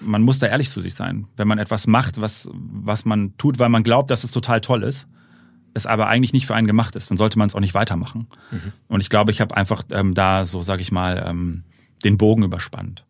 man muss da ehrlich zu sich sein. Wenn man etwas macht, was, was man tut, weil man glaubt, dass es total toll ist, es aber eigentlich nicht für einen gemacht ist, dann sollte man es auch nicht weitermachen. Mhm. Und ich glaube, ich habe einfach ähm, da so, sage ich mal, ähm, den Bogen überspannt.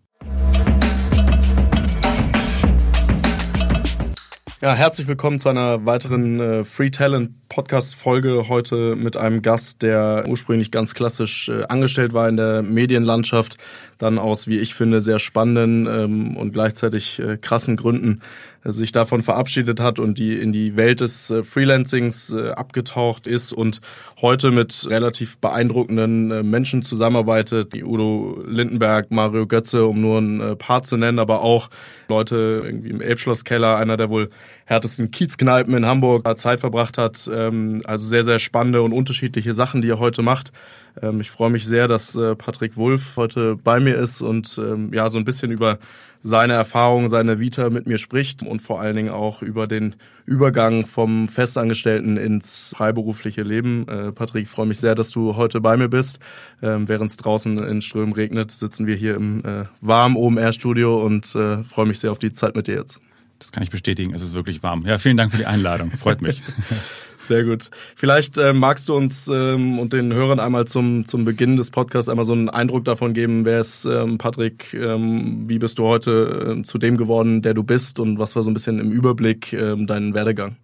Ja, herzlich willkommen zu einer weiteren äh, Free Talent Podcast Folge. Heute mit einem Gast, der ursprünglich ganz klassisch äh, angestellt war in der Medienlandschaft, dann aus, wie ich finde, sehr spannenden ähm, und gleichzeitig äh, krassen Gründen sich davon verabschiedet hat und die in die Welt des äh, Freelancings äh, abgetaucht ist und heute mit relativ beeindruckenden äh, Menschen zusammenarbeitet, die Udo Lindenberg, Mario Götze, um nur ein paar zu nennen, aber auch Leute irgendwie im Elbschlosskeller, einer der wohl härtesten Kiezkneipen in Hamburg Zeit verbracht hat. Ähm, also sehr, sehr spannende und unterschiedliche Sachen, die er heute macht. Ähm, ich freue mich sehr, dass äh, Patrick Wulff heute bei mir ist und ähm, ja, so ein bisschen über seine Erfahrungen, seine Vita mit mir spricht und vor allen Dingen auch über den Übergang vom Festangestellten ins freiberufliche Leben. Äh, Patrick, ich freue mich sehr, dass du heute bei mir bist. Ähm, Während es draußen in Strömen regnet, sitzen wir hier im äh, warmen OMR-Studio und äh, freue mich sehr auf die Zeit mit dir jetzt. Das kann ich bestätigen, es ist wirklich warm. Ja, vielen Dank für die Einladung, freut mich. Sehr gut. Vielleicht äh, magst du uns ähm, und den Hörern einmal zum, zum Beginn des Podcasts einmal so einen Eindruck davon geben, wer ist ähm, Patrick, ähm, wie bist du heute äh, zu dem geworden, der du bist und was war so ein bisschen im Überblick ähm, dein Werdegang?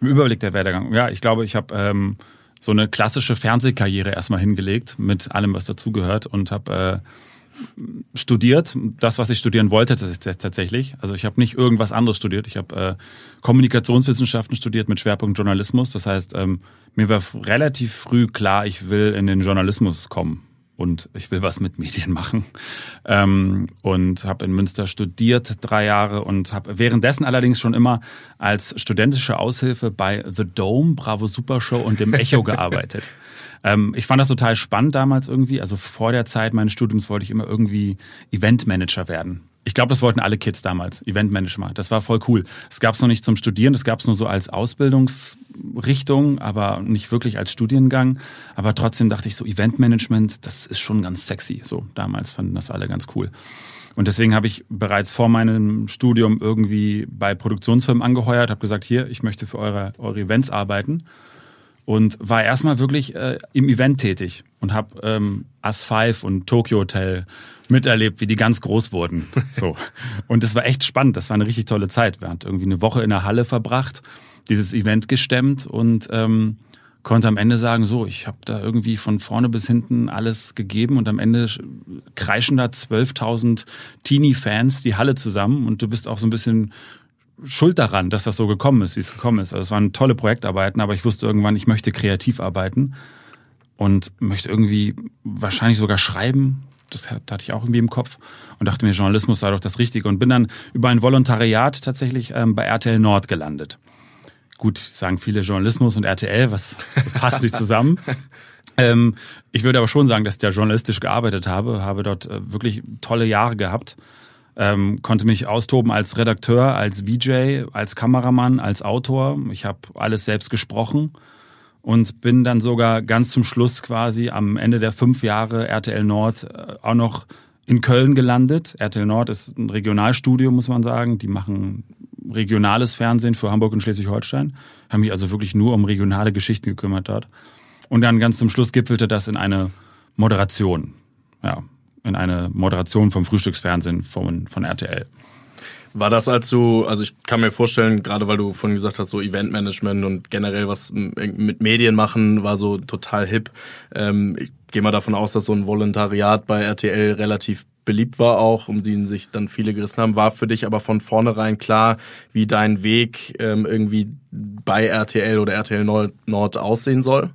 Im Überblick der Werdegang. Ja, ich glaube, ich habe ähm, so eine klassische Fernsehkarriere erstmal hingelegt mit allem, was dazugehört und habe äh, studiert, das, was ich studieren wollte tatsächlich. Also ich habe nicht irgendwas anderes studiert. Ich habe äh, Kommunikationswissenschaften studiert mit Schwerpunkt Journalismus. Das heißt, ähm, mir war relativ früh klar, ich will in den Journalismus kommen und ich will was mit Medien machen. Ähm, und habe in Münster studiert drei Jahre und habe währenddessen allerdings schon immer als studentische Aushilfe bei The Dome, Bravo Super Show und dem Echo gearbeitet. Ähm, ich fand das total spannend damals irgendwie. Also vor der Zeit meines Studiums wollte ich immer irgendwie Eventmanager werden. Ich glaube, das wollten alle Kids damals, Eventmanagement. Das war voll cool. Es gab es noch nicht zum Studieren, das gab es nur so als Ausbildungsrichtung, aber nicht wirklich als Studiengang. Aber trotzdem dachte ich so, Eventmanagement, das ist schon ganz sexy. So damals fanden das alle ganz cool. Und deswegen habe ich bereits vor meinem Studium irgendwie bei Produktionsfirmen angeheuert, habe gesagt, hier, ich möchte für eure, eure Events arbeiten und war erstmal wirklich äh, im Event tätig und habe ähm, As 5 und Tokyo Hotel miterlebt, wie die ganz groß wurden. So. Und das war echt spannend. Das war eine richtig tolle Zeit. Wir haben irgendwie eine Woche in der Halle verbracht, dieses Event gestemmt und ähm, konnte am Ende sagen, so, ich habe da irgendwie von vorne bis hinten alles gegeben und am Ende kreischen da 12.000 Teenie-Fans die Halle zusammen und du bist auch so ein bisschen schuld daran, dass das so gekommen ist, wie es gekommen ist. Also es waren tolle Projektarbeiten, aber ich wusste irgendwann, ich möchte kreativ arbeiten und möchte irgendwie wahrscheinlich sogar schreiben. Das hatte ich auch irgendwie im Kopf und dachte mir, Journalismus sei doch das Richtige und bin dann über ein Volontariat tatsächlich ähm, bei RTL Nord gelandet. Gut, sagen viele Journalismus und RTL, was das passt nicht zusammen. Ähm, ich würde aber schon sagen, dass ich da journalistisch gearbeitet habe, habe dort äh, wirklich tolle Jahre gehabt ähm, konnte mich austoben als Redakteur, als VJ, als Kameramann, als Autor. Ich habe alles selbst gesprochen und bin dann sogar ganz zum Schluss quasi am Ende der fünf Jahre RTL Nord äh, auch noch in Köln gelandet. RTL Nord ist ein Regionalstudio, muss man sagen. Die machen regionales Fernsehen für Hamburg und Schleswig-Holstein. Haben mich also wirklich nur um regionale Geschichten gekümmert dort. Und dann ganz zum Schluss gipfelte das in eine Moderation. Ja, in eine Moderation vom Frühstücksfernsehen von, von RTL. War das als du, also ich kann mir vorstellen, gerade weil du vorhin gesagt hast, so Eventmanagement und generell was mit Medien machen, war so total hip. Ähm, ich gehe mal davon aus, dass so ein Volontariat bei RTL relativ beliebt war auch, um den sich dann viele gerissen haben. War für dich aber von vornherein klar, wie dein Weg ähm, irgendwie bei RTL oder RTL Nord aussehen soll?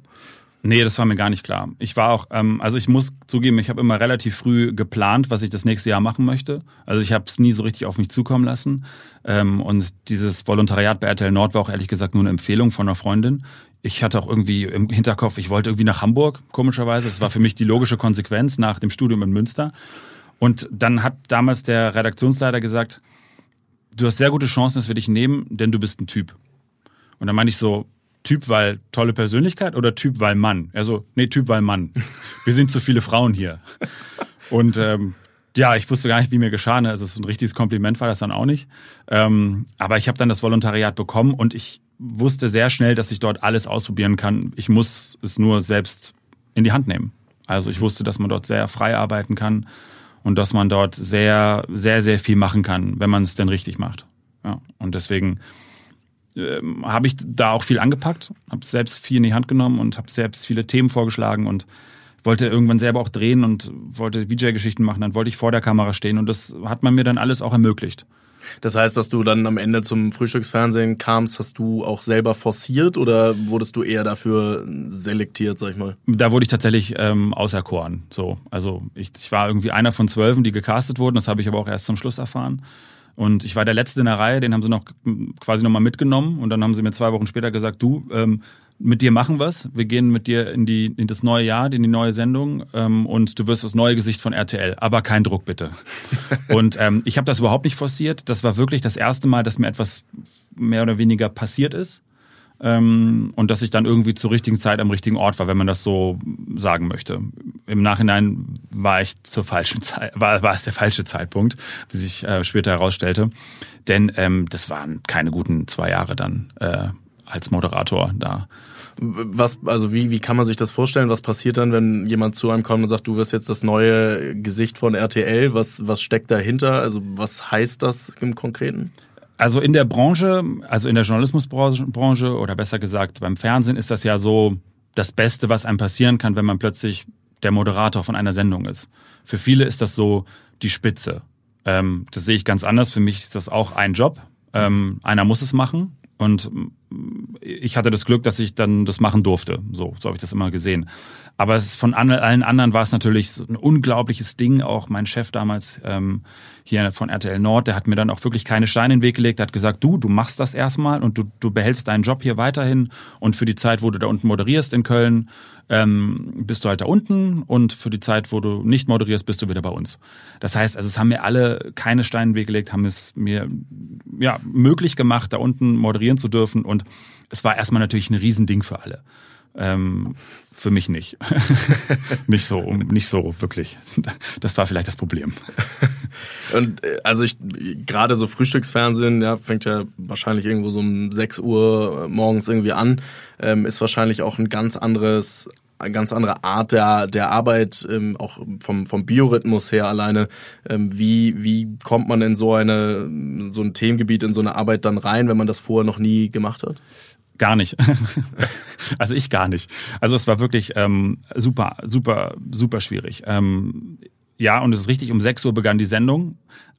Nee, das war mir gar nicht klar. Ich war auch, ähm, also ich muss zugeben, ich habe immer relativ früh geplant, was ich das nächste Jahr machen möchte. Also ich habe es nie so richtig auf mich zukommen lassen. Ähm, und dieses Volontariat bei RTL Nord war auch ehrlich gesagt nur eine Empfehlung von einer Freundin. Ich hatte auch irgendwie im Hinterkopf, ich wollte irgendwie nach Hamburg, komischerweise. Das war für mich die logische Konsequenz nach dem Studium in Münster. Und dann hat damals der Redaktionsleiter gesagt, du hast sehr gute Chancen, dass wir dich nehmen, denn du bist ein Typ. Und dann meine ich so, Typ, weil tolle Persönlichkeit oder Typ, weil Mann? Also, nee, Typ, weil Mann. Wir sind zu viele Frauen hier. Und ähm, Ja, ich wusste gar nicht, wie mir geschah. Ne? Also so ein richtiges Kompliment war das dann auch nicht. Ähm, aber ich habe dann das Volontariat bekommen und ich wusste sehr schnell, dass ich dort alles ausprobieren kann. Ich muss es nur selbst in die Hand nehmen. Also ich wusste, dass man dort sehr frei arbeiten kann und dass man dort sehr, sehr, sehr viel machen kann, wenn man es denn richtig macht. Ja, und deswegen ähm, habe ich da auch viel angepackt, habe selbst viel in die Hand genommen und habe selbst viele Themen vorgeschlagen und wollte irgendwann selber auch drehen und wollte VJ-Geschichten machen. Dann wollte ich vor der Kamera stehen und das hat man mir dann alles auch ermöglicht. Das heißt, dass du dann am Ende zum Frühstücksfernsehen kamst, hast du auch selber forciert oder wurdest du eher dafür selektiert, sag ich mal? Da wurde ich tatsächlich ähm, auserkoren. So, also ich, ich war irgendwie einer von zwölfen, die gecastet wurden. Das habe ich aber auch erst zum Schluss erfahren. Und ich war der Letzte in der Reihe, den haben sie noch quasi nochmal mitgenommen. Und dann haben sie mir zwei Wochen später gesagt, du, ähm, mit dir machen was. Wir gehen mit dir in, die, in das neue Jahr, in die neue Sendung ähm, und du wirst das neue Gesicht von RTL. Aber kein Druck bitte. und ähm, ich habe das überhaupt nicht forciert. Das war wirklich das erste Mal, dass mir etwas mehr oder weniger passiert ist. Ähm, und dass ich dann irgendwie zur richtigen Zeit am richtigen Ort war, wenn man das so sagen möchte. Im Nachhinein war ich zur falschen Zeit, war, war es der falsche Zeitpunkt, wie sich äh, später herausstellte. Denn ähm, das waren keine guten zwei Jahre dann äh, als Moderator da. Was, also wie, wie kann man sich das vorstellen? Was passiert dann, wenn jemand zu einem kommt und sagt, du wirst jetzt das neue Gesicht von RTL? Was, was steckt dahinter? Also was heißt das im Konkreten? Also in der Branche, also in der Journalismusbranche oder besser gesagt beim Fernsehen ist das ja so das Beste, was einem passieren kann, wenn man plötzlich der Moderator von einer Sendung ist. Für viele ist das so die Spitze. Ähm, das sehe ich ganz anders. Für mich ist das auch ein Job. Ähm, einer muss es machen. Und ich hatte das Glück, dass ich dann das machen durfte. So, so habe ich das immer gesehen. Aber es von allen anderen war es natürlich so ein unglaubliches Ding. Auch mein Chef damals ähm, hier von RTL Nord, der hat mir dann auch wirklich keine Steine in den Weg gelegt. Der hat gesagt, du, du machst das erstmal und du, du behältst deinen Job hier weiterhin. Und für die Zeit, wo du da unten moderierst in Köln, ähm, bist du halt da unten und für die Zeit, wo du nicht moderierst, bist du wieder bei uns. Das heißt, also es haben mir alle keine Steine in den Weg gelegt, haben es mir ja möglich gemacht, da unten moderieren zu dürfen und es war erstmal natürlich ein Riesending für alle. Ähm, für mich nicht. nicht so, nicht so wirklich. Das war vielleicht das Problem. Und äh, also ich gerade so Frühstücksfernsehen, ja, fängt ja wahrscheinlich irgendwo so um 6 Uhr morgens irgendwie an, ähm, ist wahrscheinlich auch ein ganz anderes eine ganz andere Art der, der Arbeit, ähm, auch vom, vom Biorhythmus her alleine. Ähm, wie, wie kommt man in so eine so ein Themengebiet, in so eine Arbeit dann rein, wenn man das vorher noch nie gemacht hat? Gar nicht. also ich gar nicht. Also es war wirklich ähm, super, super, super schwierig. Ähm, ja, und es ist richtig, um 6 Uhr begann die Sendung,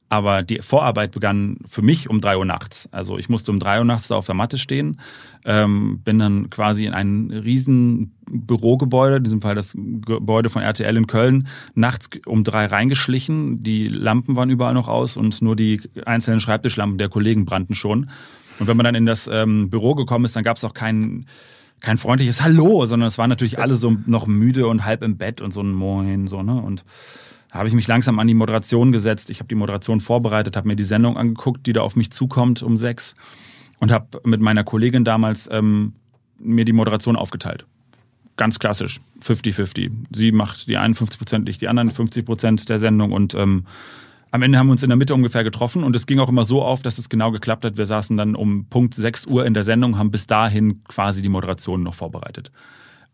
aber die Vorarbeit begann für mich um 3 Uhr nachts. Also ich musste um 3 Uhr nachts da auf der Matte stehen, ähm, bin dann quasi in ein riesen Bürogebäude, in diesem Fall das Gebäude von RTL in Köln, nachts um drei reingeschlichen. Die Lampen waren überall noch aus und nur die einzelnen Schreibtischlampen der Kollegen brannten schon. Und wenn man dann in das ähm, Büro gekommen ist, dann gab es auch kein, kein freundliches Hallo, sondern es waren natürlich alle so noch müde und halb im Bett und so ein Moin, so, ne? Und da habe ich mich langsam an die Moderation gesetzt. Ich habe die Moderation vorbereitet, habe mir die Sendung angeguckt, die da auf mich zukommt um sechs und habe mit meiner Kollegin damals ähm, mir die Moderation aufgeteilt. Ganz klassisch, 50-50. Sie macht die einen 50 Prozent, ich die anderen 50 Prozent der Sendung und ähm, am Ende haben wir uns in der Mitte ungefähr getroffen und es ging auch immer so auf, dass es genau geklappt hat. Wir saßen dann um Punkt 6 Uhr in der Sendung, haben bis dahin quasi die Moderation noch vorbereitet.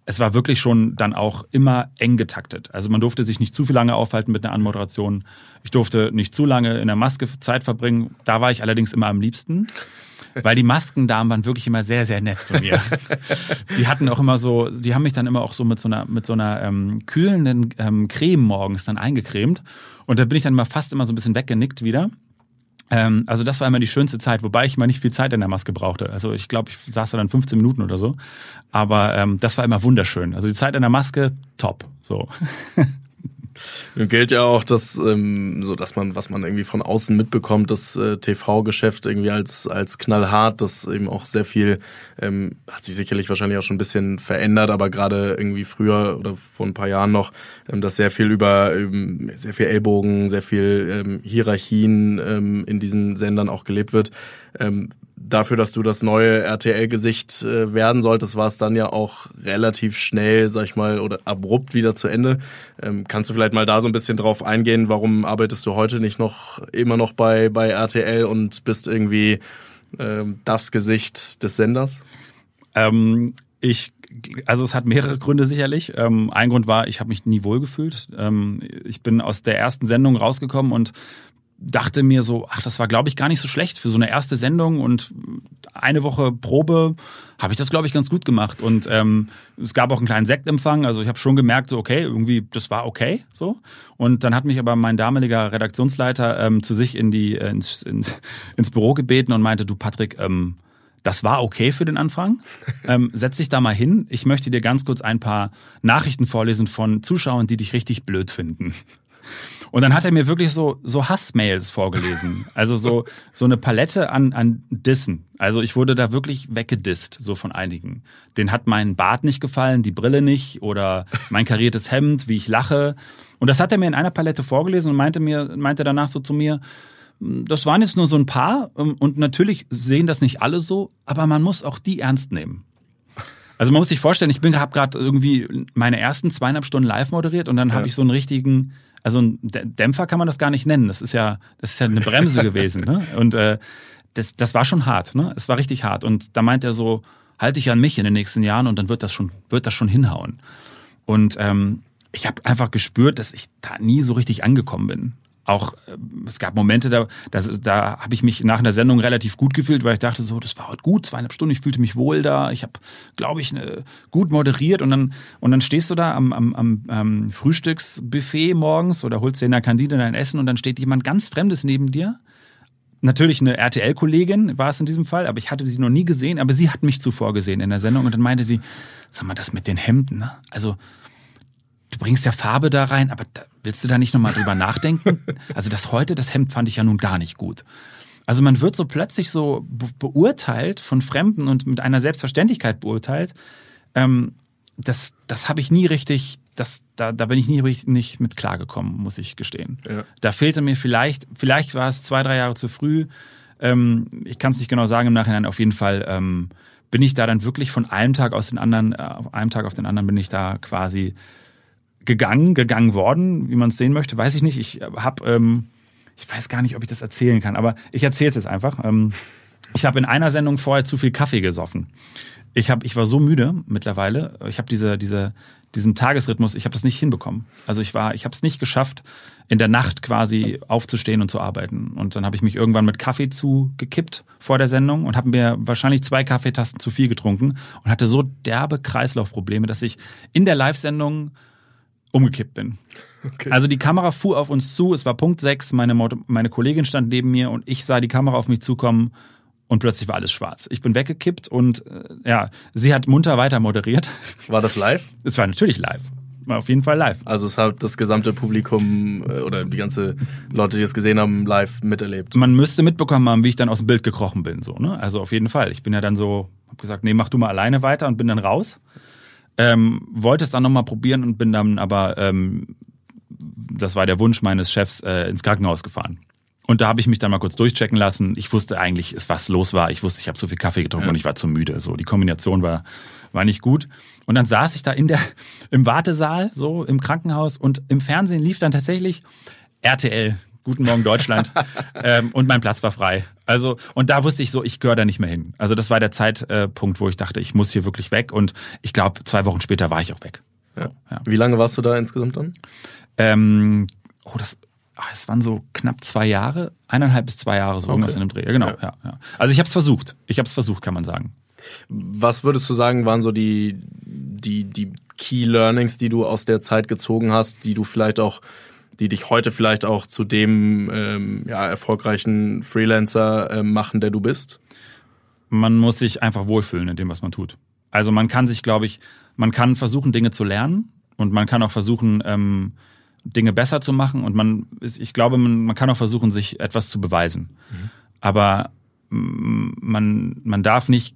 Es war wirklich schon dann auch immer eng getaktet. Also man durfte sich nicht zu viel lange aufhalten mit einer Anmoderation. Ich durfte nicht zu lange in der Maske Zeit verbringen. Da war ich allerdings immer am liebsten. Weil die Maskendamen waren wirklich immer sehr, sehr nett zu mir. die hatten auch immer so, die haben mich dann immer auch so mit so einer, mit so einer ähm, kühlenden ähm, Creme morgens dann eingecremt. Und da bin ich dann immer fast immer so ein bisschen weggenickt wieder. Ähm, also das war immer die schönste Zeit, wobei ich immer nicht viel Zeit in der Maske brauchte. Also ich glaube, ich saß da dann 15 Minuten oder so. Aber ähm, das war immer wunderschön. Also die Zeit in der Maske, top. So. Nun gilt ja auch, dass ähm, so dass man, was man irgendwie von außen mitbekommt, das äh, TV-Geschäft irgendwie als als knallhart, das eben auch sehr viel ähm, hat sich sicherlich wahrscheinlich auch schon ein bisschen verändert, aber gerade irgendwie früher oder vor ein paar Jahren noch, ähm, dass sehr viel über ähm, sehr viel Ellbogen, sehr viel ähm, Hierarchien ähm, in diesen Sendern auch gelebt wird. Ähm, dafür, dass du das neue RTL-Gesicht äh, werden solltest, war es dann ja auch relativ schnell, sag ich mal, oder abrupt wieder zu Ende. Ähm, kannst du vielleicht mal da so ein bisschen drauf eingehen, warum arbeitest du heute nicht noch immer noch bei, bei RTL und bist irgendwie ähm, das Gesicht des Senders? Ähm, ich also es hat mehrere Gründe sicherlich. Ähm, ein Grund war, ich habe mich nie wohlgefühlt. Ähm, ich bin aus der ersten Sendung rausgekommen und dachte mir so, ach, das war, glaube ich, gar nicht so schlecht für so eine erste Sendung und eine Woche Probe habe ich das, glaube ich, ganz gut gemacht. Und ähm, es gab auch einen kleinen Sektempfang, also ich habe schon gemerkt, so okay, irgendwie, das war okay. so. Und dann hat mich aber mein damaliger Redaktionsleiter ähm, zu sich in die, äh, ins, ins, ins Büro gebeten und meinte, du Patrick, ähm, das war okay für den Anfang. Ähm, setz dich da mal hin. Ich möchte dir ganz kurz ein paar Nachrichten vorlesen von Zuschauern, die dich richtig blöd finden. Und dann hat er mir wirklich so, so Hassmails vorgelesen. Also so, so eine Palette an, an Dissen. Also ich wurde da wirklich weggedisst, so von einigen. Den hat mein Bart nicht gefallen, die Brille nicht oder mein kariertes Hemd, wie ich lache. Und das hat er mir in einer Palette vorgelesen und meinte mir, meinte danach so zu mir, das waren jetzt nur so ein paar und natürlich sehen das nicht alle so, aber man muss auch die ernst nehmen. Also man muss sich vorstellen, ich bin habe gerade irgendwie meine ersten zweieinhalb Stunden live moderiert und dann ja. habe ich so einen richtigen also ein Dämpfer kann man das gar nicht nennen. Das ist ja, das ist ja eine Bremse gewesen. Ne? Und äh, das, das war schon hart. Ne? Es war richtig hart. Und da meint er so, halte dich an mich in den nächsten Jahren und dann wird das schon, wird das schon hinhauen. Und ähm, ich habe einfach gespürt, dass ich da nie so richtig angekommen bin auch, äh, es gab Momente, da, das, da habe ich mich nach einer Sendung relativ gut gefühlt, weil ich dachte so, das war heute gut, zweieinhalb Stunden, ich fühlte mich wohl da, ich habe, glaube ich, ne, gut moderiert und dann, und dann stehst du da am, am, am, am Frühstücksbuffet morgens oder holst dir in der Kantine dein Essen und dann steht jemand ganz Fremdes neben dir. Natürlich eine RTL-Kollegin war es in diesem Fall, aber ich hatte sie noch nie gesehen, aber sie hat mich zuvor gesehen in der Sendung und dann meinte sie, sag mal, das mit den Hemden, ne? Also, du bringst ja Farbe da rein, aber da, willst du da nicht nochmal drüber nachdenken? Also das heute, das Hemd fand ich ja nun gar nicht gut. Also man wird so plötzlich so beurteilt von Fremden und mit einer Selbstverständlichkeit beurteilt. Ähm, das das habe ich nie richtig, das, da, da bin ich nie richtig nicht mit klargekommen, muss ich gestehen. Ja. Da fehlte mir vielleicht, vielleicht war es zwei, drei Jahre zu früh. Ähm, ich kann es nicht genau sagen im Nachhinein. Auf jeden Fall ähm, bin ich da dann wirklich von einem Tag aus den anderen, äh, einem Tag auf den anderen bin ich da quasi gegangen, gegangen worden, wie man es sehen möchte, weiß ich nicht. Ich habe, ähm, ich weiß gar nicht, ob ich das erzählen kann, aber ich erzähle es jetzt einfach. Ähm, ich habe in einer Sendung vorher zu viel Kaffee gesoffen. Ich hab, ich war so müde mittlerweile. Ich habe diese, diese, diesen Tagesrhythmus, ich habe das nicht hinbekommen. Also ich war, ich habe es nicht geschafft, in der Nacht quasi aufzustehen und zu arbeiten. Und dann habe ich mich irgendwann mit Kaffee zugekippt vor der Sendung und habe mir wahrscheinlich zwei Kaffeetasten zu viel getrunken und hatte so derbe Kreislaufprobleme, dass ich in der Live-Sendung umgekippt bin. Okay. Also die Kamera fuhr auf uns zu, es war Punkt 6, meine, meine Kollegin stand neben mir und ich sah die Kamera auf mich zukommen und plötzlich war alles schwarz. Ich bin weggekippt und äh, ja, sie hat munter weiter moderiert. War das live? Es war natürlich live. War auf jeden Fall live. Also es hat das gesamte Publikum äh, oder die ganze Leute, die es gesehen haben, live miterlebt. Man müsste mitbekommen haben, wie ich dann aus dem Bild gekrochen bin. So, ne? Also auf jeden Fall. Ich bin ja dann so, hab gesagt, nee, mach du mal alleine weiter und bin dann raus. Ähm, wollte es dann nochmal probieren und bin dann aber, ähm, das war der Wunsch meines Chefs, äh, ins Krankenhaus gefahren. Und da habe ich mich dann mal kurz durchchecken lassen. Ich wusste eigentlich, was los war. Ich wusste, ich habe zu viel Kaffee getrunken ja. und ich war zu müde. So, die Kombination war, war nicht gut. Und dann saß ich da in der, im Wartesaal, so im Krankenhaus und im Fernsehen lief dann tatsächlich RTL, Guten Morgen Deutschland. ähm, und mein Platz war frei. Also, und da wusste ich so, ich gehöre da nicht mehr hin. Also das war der Zeitpunkt, wo ich dachte, ich muss hier wirklich weg. Und ich glaube, zwei Wochen später war ich auch weg. Ja. ja. Wie lange warst du da insgesamt dann? Ähm, oh, das, ach, das waren so knapp zwei Jahre, eineinhalb bis zwei Jahre, so okay. irgendwas in dem Dreh. Genau, ja. ja, ja. Also ich habe es versucht. Ich habe es versucht, kann man sagen. Was würdest du sagen, waren so die, die, die Key Learnings, die du aus der Zeit gezogen hast, die du vielleicht auch die dich heute vielleicht auch zu dem ähm, ja, erfolgreichen Freelancer äh, machen, der du bist? Man muss sich einfach wohlfühlen in dem, was man tut. Also man kann sich, glaube ich, man kann versuchen, Dinge zu lernen und man kann auch versuchen, ähm, Dinge besser zu machen und man, ich glaube, man, man kann auch versuchen, sich etwas zu beweisen. Mhm. Aber man, man darf nicht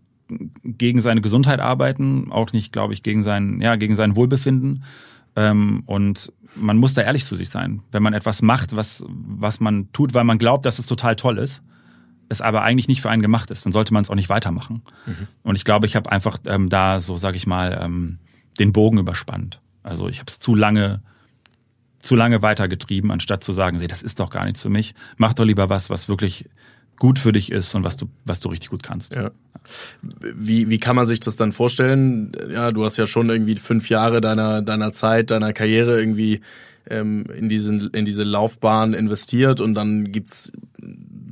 gegen seine Gesundheit arbeiten, auch nicht, glaube ich, gegen sein, ja, gegen sein Wohlbefinden, ähm, und man muss da ehrlich zu sich sein. Wenn man etwas macht, was, was man tut, weil man glaubt, dass es total toll ist, es aber eigentlich nicht für einen gemacht ist, dann sollte man es auch nicht weitermachen. Mhm. Und ich glaube, ich habe einfach ähm, da so, sage ich mal, ähm, den Bogen überspannt. Also ich habe es zu lange zu lange weitergetrieben, anstatt zu sagen, das ist doch gar nichts für mich. Mach doch lieber was, was wirklich gut für dich ist und was du, was du richtig gut kannst. Ja. Wie, wie kann man sich das dann vorstellen? Ja, du hast ja schon irgendwie fünf Jahre deiner, deiner Zeit, deiner Karriere irgendwie ähm, in, diesen, in diese Laufbahn investiert und dann gibt's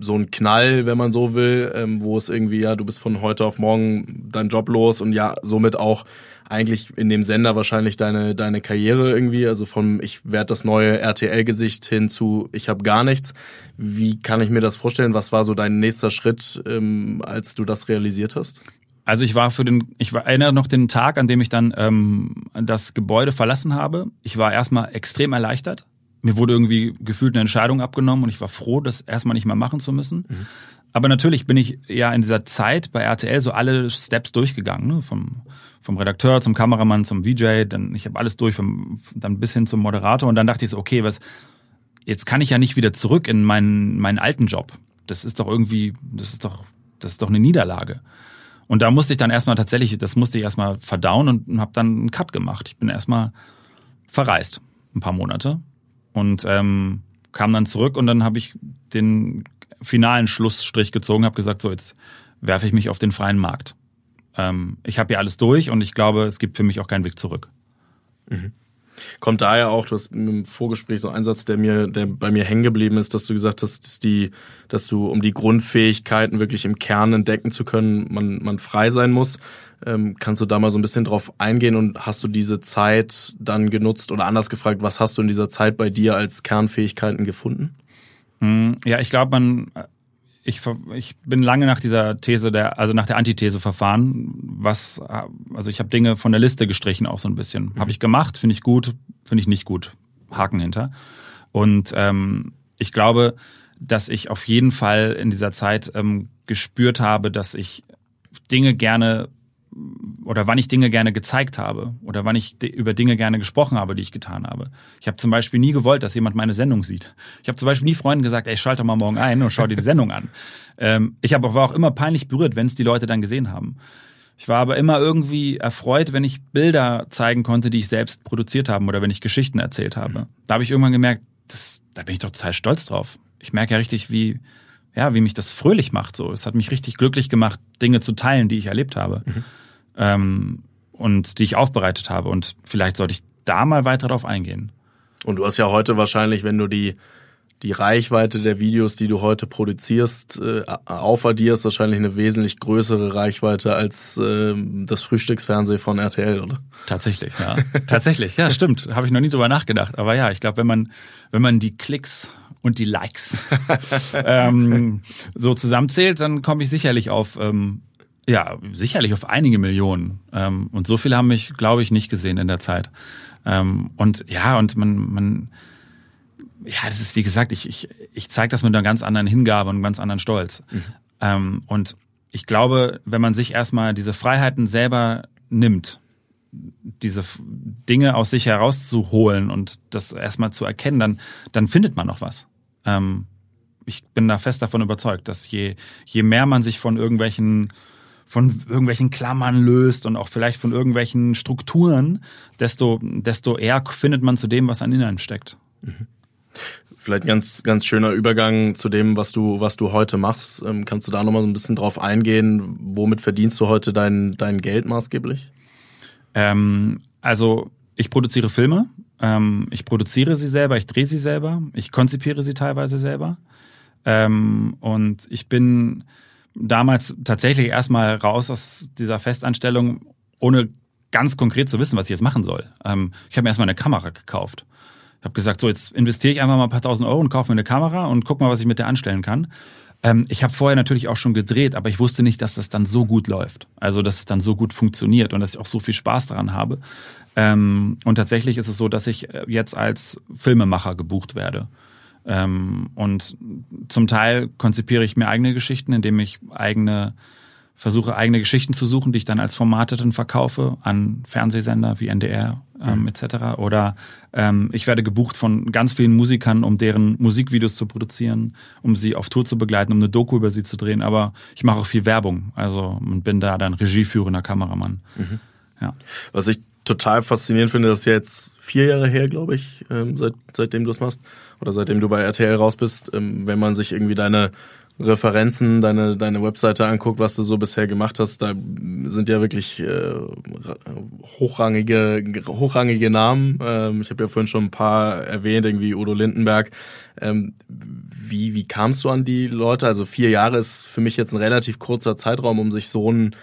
so einen Knall, wenn man so will, ähm, wo es irgendwie, ja, du bist von heute auf morgen dein Job los und ja, somit auch eigentlich in dem Sender wahrscheinlich deine, deine Karriere irgendwie, also vom ich werde das neue RTL-Gesicht hin zu ich habe gar nichts. Wie kann ich mir das vorstellen? Was war so dein nächster Schritt, ähm, als du das realisiert hast? Also ich war für den, ich erinnere noch den Tag, an dem ich dann ähm, das Gebäude verlassen habe. Ich war erstmal extrem erleichtert. Mir wurde irgendwie gefühlt eine Entscheidung abgenommen und ich war froh, das erstmal nicht mehr machen zu müssen. Mhm. Aber natürlich bin ich ja in dieser Zeit bei RTL so alle Steps durchgegangen, ne? vom, vom Redakteur zum Kameramann zum VJ, dann ich habe alles durch, vom, dann bis hin zum Moderator und dann dachte ich so, okay, was jetzt kann ich ja nicht wieder zurück in meinen meinen alten Job. Das ist doch irgendwie, das ist doch das ist doch eine Niederlage. Und da musste ich dann erstmal tatsächlich, das musste ich erstmal verdauen und habe dann einen Cut gemacht. Ich bin erstmal verreist, ein paar Monate und ähm, kam dann zurück und dann habe ich den finalen Schlussstrich gezogen, habe gesagt, so jetzt werfe ich mich auf den freien Markt. Ähm, ich habe hier alles durch und ich glaube, es gibt für mich auch keinen Weg zurück. Mhm. Kommt daher auch, du hast im Vorgespräch so einen Satz, der mir, der bei mir hängen geblieben ist, dass du gesagt hast, dass die, dass du, um die Grundfähigkeiten wirklich im Kern entdecken zu können, man, man frei sein muss. Ähm, kannst du da mal so ein bisschen drauf eingehen und hast du diese Zeit dann genutzt oder anders gefragt, was hast du in dieser Zeit bei dir als Kernfähigkeiten gefunden? Hm, ja, ich glaube, man, ich, ich bin lange nach dieser These der, also nach der Antithese verfahren, was, also ich habe Dinge von der Liste gestrichen auch so ein bisschen. Mhm. Habe ich gemacht, finde ich gut, finde ich nicht gut. Haken hinter. Und ähm, ich glaube, dass ich auf jeden Fall in dieser Zeit ähm, gespürt habe, dass ich Dinge gerne oder wann ich Dinge gerne gezeigt habe oder wann ich über Dinge gerne gesprochen habe, die ich getan habe. Ich habe zum Beispiel nie gewollt, dass jemand meine Sendung sieht. Ich habe zum Beispiel nie Freunden gesagt, ey, schalte mal morgen ein und schau dir die Sendung an. Ähm, ich habe war auch immer peinlich berührt, wenn es die Leute dann gesehen haben. Ich war aber immer irgendwie erfreut, wenn ich Bilder zeigen konnte, die ich selbst produziert habe oder wenn ich Geschichten erzählt habe. Da habe ich irgendwann gemerkt, das, da bin ich doch total stolz drauf. Ich merke ja richtig, wie, ja, wie mich das fröhlich macht. So, es hat mich richtig glücklich gemacht, Dinge zu teilen, die ich erlebt habe. Mhm ähm, und die ich aufbereitet habe. Und vielleicht sollte ich da mal weiter drauf eingehen. Und du hast ja heute wahrscheinlich, wenn du die die Reichweite der Videos, die du heute produzierst, äh, aufaddierst, wahrscheinlich eine wesentlich größere Reichweite als äh, das Frühstücksfernsehen von RTL, oder? Tatsächlich, ja. Tatsächlich, ja, stimmt. Habe ich noch nie drüber nachgedacht. Aber ja, ich glaube, wenn man, wenn man die Klicks und die Likes ähm, so zusammenzählt, dann komme ich sicherlich auf ähm, ja, sicherlich auf einige Millionen. Ähm, und so viele haben mich, glaube ich, nicht gesehen in der Zeit. Ähm, und ja, und man, man, ja, das ist wie gesagt, ich, ich, ich zeige das mit einer ganz anderen Hingabe und einem ganz anderen Stolz. Mhm. Ähm, und ich glaube, wenn man sich erstmal diese Freiheiten selber nimmt, diese Dinge aus sich herauszuholen und das erstmal zu erkennen, dann, dann findet man noch was. Ich bin da fest davon überzeugt, dass je, je mehr man sich von irgendwelchen von irgendwelchen Klammern löst und auch vielleicht von irgendwelchen Strukturen, desto, desto eher findet man zu dem, was an Inneren steckt. Mhm. Vielleicht ein ganz, ganz schöner Übergang zu dem, was du, was du heute machst. Ähm, kannst du da nochmal so ein bisschen drauf eingehen? Womit verdienst du heute dein, dein Geld maßgeblich? Ähm, also, ich produziere Filme. Ähm, ich produziere sie selber, ich drehe sie selber, ich konzipiere sie teilweise selber. Ähm, und ich bin damals tatsächlich erstmal raus aus dieser Festanstellung, ohne ganz konkret zu wissen, was ich jetzt machen soll. Ähm, ich habe mir erstmal eine Kamera gekauft. Ich habe gesagt, so jetzt investiere ich einfach mal ein paar tausend Euro und kaufe mir eine Kamera und guck mal, was ich mit der anstellen kann. Ähm, ich habe vorher natürlich auch schon gedreht, aber ich wusste nicht, dass das dann so gut läuft. Also, dass es dann so gut funktioniert und dass ich auch so viel Spaß daran habe. Ähm, und tatsächlich ist es so, dass ich jetzt als Filmemacher gebucht werde. Ähm, und zum Teil konzipiere ich mir eigene Geschichten, indem ich eigene versuche eigene Geschichten zu suchen, die ich dann als Formate dann verkaufe an Fernsehsender wie NDR ähm, mhm. etc. Oder ähm, ich werde gebucht von ganz vielen Musikern, um deren Musikvideos zu produzieren, um sie auf Tour zu begleiten, um eine Doku über sie zu drehen. Aber ich mache auch viel Werbung, also und bin da dann regieführender Kameramann. Mhm. Ja. Was ich total faszinierend finde, das ist ja jetzt vier Jahre her, glaube ich, ähm, seit, seitdem du es machst oder seitdem du bei RTL raus bist, ähm, wenn man sich irgendwie deine Referenzen, deine, deine Webseite anguckt, was du so bisher gemacht hast, da sind ja wirklich äh, hochrangige, hochrangige Namen. Ähm, ich habe ja vorhin schon ein paar erwähnt, irgendwie Udo Lindenberg. Ähm, wie, wie kamst du an die Leute? Also vier Jahre ist für mich jetzt ein relativ kurzer Zeitraum, um sich so ein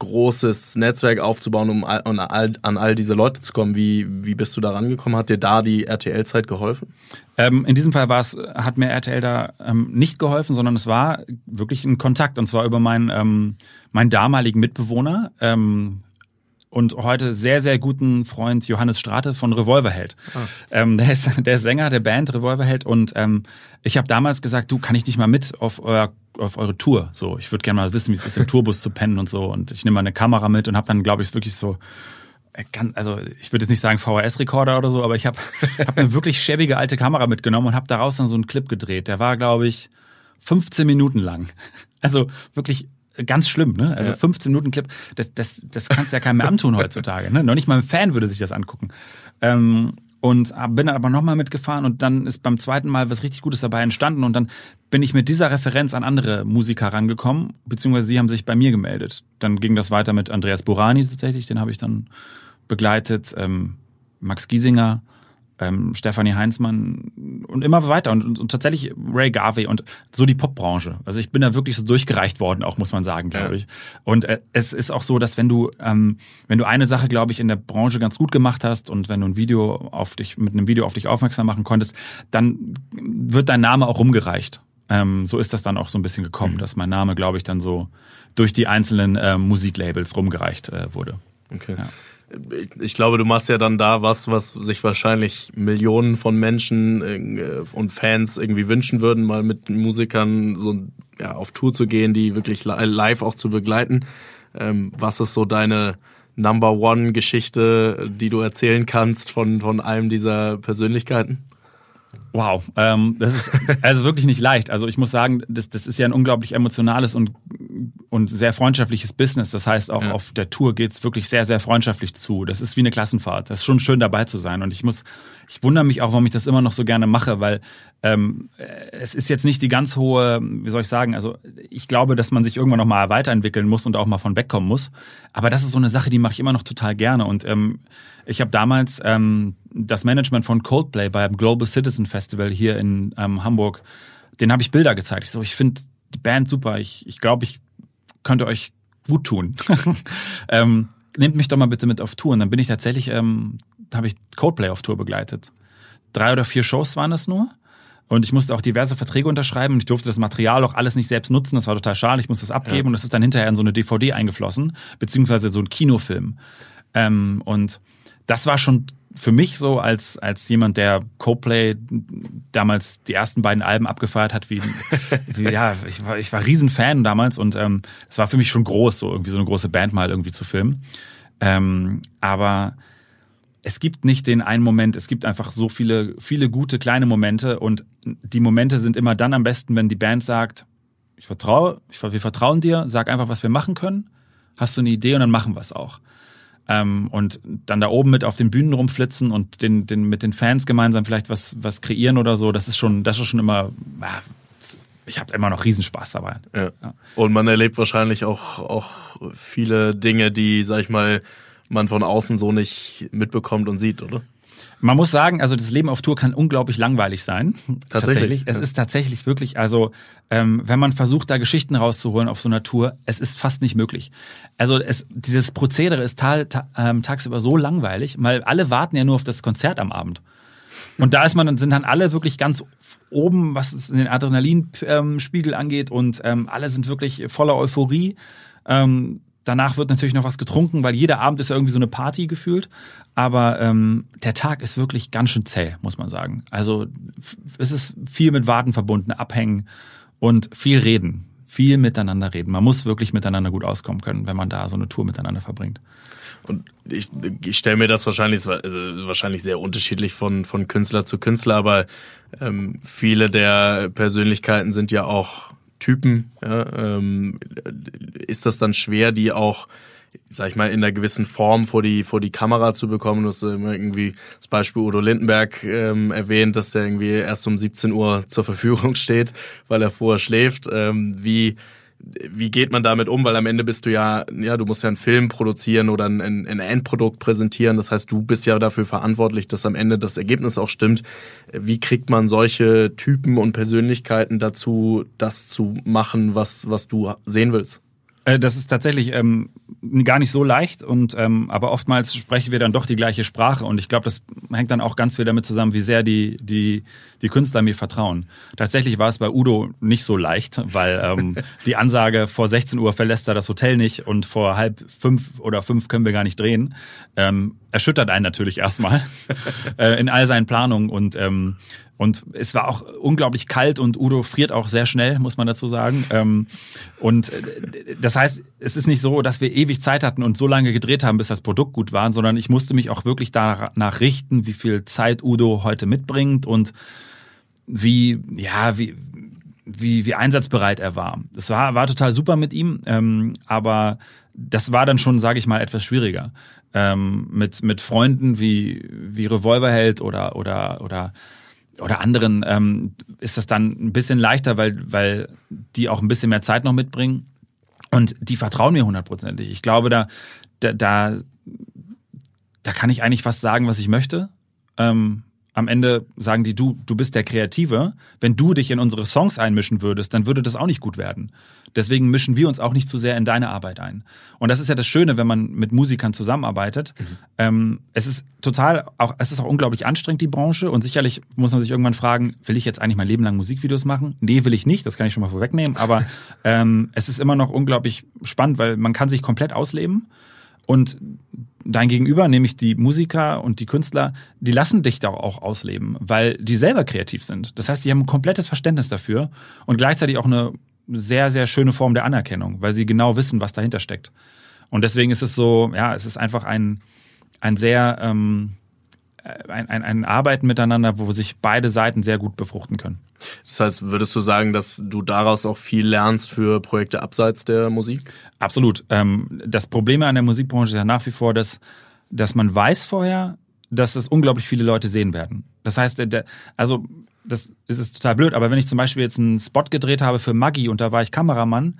großes Netzwerk aufzubauen, um an all, an all diese Leute zu kommen. Wie, wie bist du da rangekommen? Hat dir da die RTL-Zeit geholfen? Ähm, in diesem Fall war es, hat mir RTL da ähm, nicht geholfen, sondern es war wirklich ein Kontakt und zwar über meinen, ähm, meinen damaligen Mitbewohner. Ähm, und heute sehr, sehr guten Freund Johannes Strate von Revolverheld. Ah. Ähm, der, ist, der ist Sänger der Band Revolverheld und ähm, ich habe damals gesagt, du, kann ich nicht mal mit auf euer auf eure Tour. So, ich würde gerne mal wissen, wie es ist, im Tourbus zu pennen und so. Und ich nehme mal eine Kamera mit und habe dann, glaube ich, wirklich so äh, also ich würde jetzt nicht sagen VHS-Rekorder oder so, aber ich habe hab eine wirklich schäbige alte Kamera mitgenommen und habe daraus dann so einen Clip gedreht. Der war, glaube ich, 15 Minuten lang. Also wirklich ganz schlimm, ne? Also ja. 15 Minuten Clip, das, das, das kannst du ja keinem mehr antun heutzutage. Ne? Noch nicht mal ein Fan würde sich das angucken. Ähm, und bin dann aber nochmal mitgefahren und dann ist beim zweiten Mal was richtig Gutes dabei entstanden und dann bin ich mit dieser Referenz an andere Musiker rangekommen, beziehungsweise sie haben sich bei mir gemeldet. Dann ging das weiter mit Andreas Burani tatsächlich, den habe ich dann begleitet, ähm, Max Giesinger, ähm, Stefanie Heinzmann und immer weiter und, und, und, tatsächlich Ray Garvey und so die Popbranche. Also ich bin da wirklich so durchgereicht worden, auch muss man sagen, glaube ja. ich. Und äh, es ist auch so, dass wenn du ähm, wenn du eine Sache, glaube ich, in der Branche ganz gut gemacht hast und wenn du ein Video auf dich mit einem Video auf dich aufmerksam machen konntest, dann wird dein Name auch rumgereicht. Ähm, so ist das dann auch so ein bisschen gekommen, mhm. dass mein Name, glaube ich, dann so durch die einzelnen äh, Musiklabels rumgereicht äh, wurde. Okay. Ja ich glaube, du machst ja dann da was, was sich wahrscheinlich Millionen von Menschen äh, und Fans irgendwie wünschen würden, mal mit Musikern so ja, auf Tour zu gehen, die wirklich live auch zu begleiten. Ähm, was ist so deine Number One Geschichte, die du erzählen kannst von, von einem dieser Persönlichkeiten? Wow, ähm, das ist also wirklich nicht leicht. Also ich muss sagen, das, das ist ja ein unglaublich emotionales und, und sehr freundschaftliches Business. Das heißt, auch ja. auf der Tour geht's wirklich sehr, sehr freundschaftlich zu. Das ist wie eine Klassenfahrt. Das ist schon schön dabei zu sein. Und ich muss, ich wundere mich auch, warum ich das immer noch so gerne mache, weil ähm, es ist jetzt nicht die ganz hohe, wie soll ich sagen, also ich glaube, dass man sich irgendwann noch mal weiterentwickeln muss und auch mal von wegkommen muss. Aber das ist so eine Sache, die mache ich immer noch total gerne. Und ähm, ich habe damals ähm, das Management von Coldplay beim Global Citizen Festival hier in ähm, Hamburg, den habe ich Bilder gezeigt. Ich so, ich finde die Band super. Ich, ich glaube, ich könnte euch gut tun. ähm, nehmt mich doch mal bitte mit auf Tour. Und dann bin ich tatsächlich, ähm, habe ich Coldplay auf Tour begleitet. Drei oder vier Shows waren es nur. Und ich musste auch diverse Verträge unterschreiben und ich durfte das Material auch alles nicht selbst nutzen. Das war total schade. Ich musste das abgeben ja. und das ist dann hinterher in so eine DVD eingeflossen, beziehungsweise so ein Kinofilm. Ähm, und das war schon für mich so als, als jemand, der Coldplay damals die ersten beiden Alben abgefeiert hat, wie, wie ja, ich war, ich war Riesenfan damals und ähm, es war für mich schon groß, so irgendwie so eine große Band mal irgendwie zu filmen. Ähm, aber es gibt nicht den einen Moment, es gibt einfach so viele, viele gute kleine Momente und die Momente sind immer dann am besten, wenn die Band sagt, ich vertraue, ich, wir vertrauen dir, sag einfach, was wir machen können, hast du eine Idee und dann machen wir es auch. Ähm, und dann da oben mit auf den Bühnen rumflitzen und den, den, mit den Fans gemeinsam vielleicht was, was kreieren oder so, das ist schon, das ist schon immer, ja, ich habe immer noch Riesenspaß dabei. Ja. ja. Und man erlebt wahrscheinlich auch, auch viele Dinge, die, sag ich mal, man von außen so nicht mitbekommt und sieht, oder? Man muss sagen, also das Leben auf Tour kann unglaublich langweilig sein. Tatsächlich. tatsächlich. Es ja. ist tatsächlich wirklich, also ähm, wenn man versucht, da Geschichten rauszuholen auf so einer Tour, es ist fast nicht möglich. Also es, dieses Prozedere ist ta ta ähm, tagsüber so langweilig, weil alle warten ja nur auf das Konzert am Abend. Und da ist man, sind dann alle wirklich ganz oben, was es den Adrenalinspiegel angeht und ähm, alle sind wirklich voller Euphorie. Ähm, Danach wird natürlich noch was getrunken, weil jeder Abend ist irgendwie so eine Party gefühlt. Aber ähm, der Tag ist wirklich ganz schön zäh, muss man sagen. Also es ist viel mit Warten verbunden, Abhängen und viel Reden. viel miteinander reden. Man muss wirklich miteinander gut auskommen können, wenn man da so eine Tour miteinander verbringt. Und ich, ich stelle mir das wahrscheinlich, also wahrscheinlich sehr unterschiedlich von, von Künstler zu Künstler, aber ähm, viele der Persönlichkeiten sind ja auch Typen. Ja, ähm, ist das dann schwer, die auch sag ich mal, in einer gewissen Form vor die, vor die Kamera zu bekommen. Du hast irgendwie das Beispiel Udo Lindenberg ähm, erwähnt, dass der irgendwie erst um 17 Uhr zur Verfügung steht, weil er vorher schläft. Ähm, wie, wie geht man damit um? Weil am Ende bist du ja, ja, du musst ja einen Film produzieren oder ein, ein Endprodukt präsentieren. Das heißt, du bist ja dafür verantwortlich, dass am Ende das Ergebnis auch stimmt. Wie kriegt man solche Typen und Persönlichkeiten dazu, das zu machen, was, was du sehen willst? Äh, das ist tatsächlich ähm, gar nicht so leicht und ähm, aber oftmals sprechen wir dann doch die gleiche Sprache und ich glaube, das hängt dann auch ganz viel damit zusammen, wie sehr die die die Künstler mir vertrauen. Tatsächlich war es bei Udo nicht so leicht, weil ähm, die Ansage vor 16 Uhr verlässt er das Hotel nicht und vor halb fünf oder fünf können wir gar nicht drehen. Ähm, erschüttert einen natürlich erstmal äh, in all seinen Planungen und ähm, und es war auch unglaublich kalt und Udo friert auch sehr schnell, muss man dazu sagen. Ähm, und äh, das heißt, es ist nicht so, dass wir ewig Zeit hatten und so lange gedreht haben, bis das Produkt gut war, sondern ich musste mich auch wirklich danach richten, wie viel Zeit Udo heute mitbringt und wie, ja, wie, wie, wie einsatzbereit er war. Das war, war total super mit ihm, ähm, aber das war dann schon, sage ich mal, etwas schwieriger. Ähm, mit, mit Freunden wie, wie Revolverheld oder, oder, oder oder anderen ähm, ist das dann ein bisschen leichter, weil, weil die auch ein bisschen mehr Zeit noch mitbringen. Und die vertrauen mir hundertprozentig. Ich glaube, da, da, da, da kann ich eigentlich fast sagen, was ich möchte. Ähm, am Ende sagen die, du, du bist der Kreative. Wenn du dich in unsere Songs einmischen würdest, dann würde das auch nicht gut werden. Deswegen mischen wir uns auch nicht zu sehr in deine Arbeit ein. Und das ist ja das Schöne, wenn man mit Musikern zusammenarbeitet. Mhm. Ähm, es ist total, auch, es ist auch unglaublich anstrengend, die Branche. Und sicherlich muss man sich irgendwann fragen, will ich jetzt eigentlich mein Leben lang Musikvideos machen? Nee, will ich nicht. Das kann ich schon mal vorwegnehmen. Aber ähm, es ist immer noch unglaublich spannend, weil man kann sich komplett ausleben. Und dein Gegenüber, nämlich die Musiker und die Künstler, die lassen dich da auch ausleben, weil die selber kreativ sind. Das heißt, die haben ein komplettes Verständnis dafür und gleichzeitig auch eine sehr, sehr schöne Form der Anerkennung, weil sie genau wissen, was dahinter steckt. Und deswegen ist es so, ja, es ist einfach ein, ein sehr, ähm, ein, ein, ein Arbeiten miteinander, wo sich beide Seiten sehr gut befruchten können. Das heißt, würdest du sagen, dass du daraus auch viel lernst für Projekte abseits der Musik? Absolut. Ähm, das Problem an der Musikbranche ist ja nach wie vor, dass, dass man weiß vorher, dass es unglaublich viele Leute sehen werden. Das heißt, also das ist total blöd, aber wenn ich zum Beispiel jetzt einen Spot gedreht habe für Maggi und da war ich Kameramann,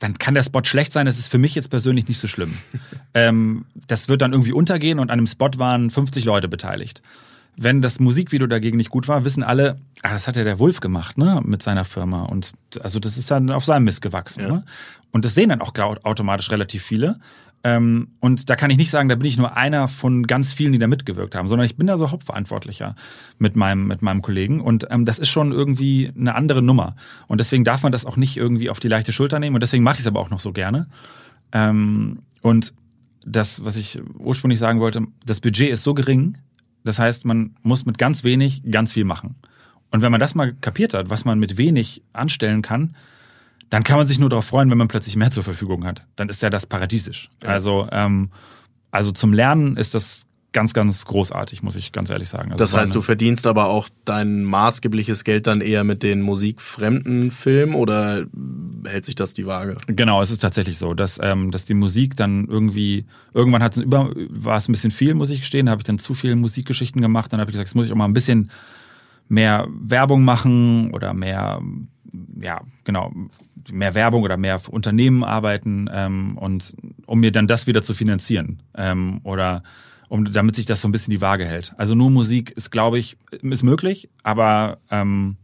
dann kann der Spot schlecht sein. Das ist für mich jetzt persönlich nicht so schlimm. ähm, das wird dann irgendwie untergehen und an dem Spot waren 50 Leute beteiligt. Wenn das Musikvideo dagegen nicht gut war, wissen alle, ah, das hat ja der Wolf gemacht, ne, mit seiner Firma. Und also das ist dann auf seinem Mist gewachsen. Ja. Ne? Und das sehen dann auch automatisch relativ viele. Ähm, und da kann ich nicht sagen, da bin ich nur einer von ganz vielen, die da mitgewirkt haben, sondern ich bin da so Hauptverantwortlicher mit meinem, mit meinem Kollegen. Und ähm, das ist schon irgendwie eine andere Nummer. Und deswegen darf man das auch nicht irgendwie auf die leichte Schulter nehmen. Und deswegen mache ich es aber auch noch so gerne. Ähm, und das, was ich ursprünglich sagen wollte, das Budget ist so gering. Das heißt, man muss mit ganz wenig ganz viel machen. Und wenn man das mal kapiert hat, was man mit wenig anstellen kann, dann kann man sich nur darauf freuen, wenn man plötzlich mehr zur Verfügung hat. Dann ist ja das paradiesisch. Ja. Also, ähm, also zum Lernen ist das ganz, ganz großartig, muss ich ganz ehrlich sagen. Also das heißt, du verdienst aber auch dein maßgebliches Geld dann eher mit den musikfremden Filmen oder hält sich das die Waage? Genau, es ist tatsächlich so, dass, ähm, dass die Musik dann irgendwie, irgendwann hat es über, war es ein bisschen viel, muss ich gestehen, da habe ich dann zu viele Musikgeschichten gemacht, dann habe ich gesagt, jetzt muss ich auch mal ein bisschen mehr Werbung machen oder mehr, ja, genau, mehr Werbung oder mehr für Unternehmen arbeiten ähm, und um mir dann das wieder zu finanzieren ähm, oder um damit sich das so ein bisschen die Waage hält. Also nur Musik ist, glaube ich, ist möglich, aber ähm,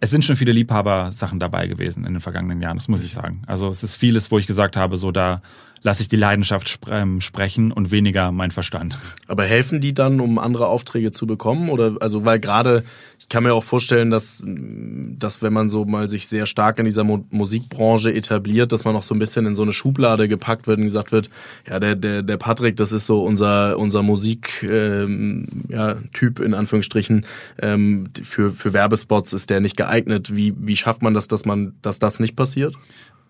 es sind schon viele Liebhaber-Sachen dabei gewesen in den vergangenen Jahren, das muss ich sagen. Also es ist vieles, wo ich gesagt habe, so da lasse ich die Leidenschaft sp ähm, sprechen und weniger mein Verstand. Aber helfen die dann, um andere Aufträge zu bekommen? Oder also weil gerade, ich kann mir auch vorstellen, dass, dass wenn man so mal sich sehr stark in dieser Mo Musikbranche etabliert, dass man auch so ein bisschen in so eine Schublade gepackt wird und gesagt wird, ja, der, der, der Patrick, das ist so unser, unser Musik ähm, ja, Typ in Anführungsstrichen, ähm, für, für Werbespots ist der nicht geeignet. Wie, wie schafft man das, dass man, dass das nicht passiert?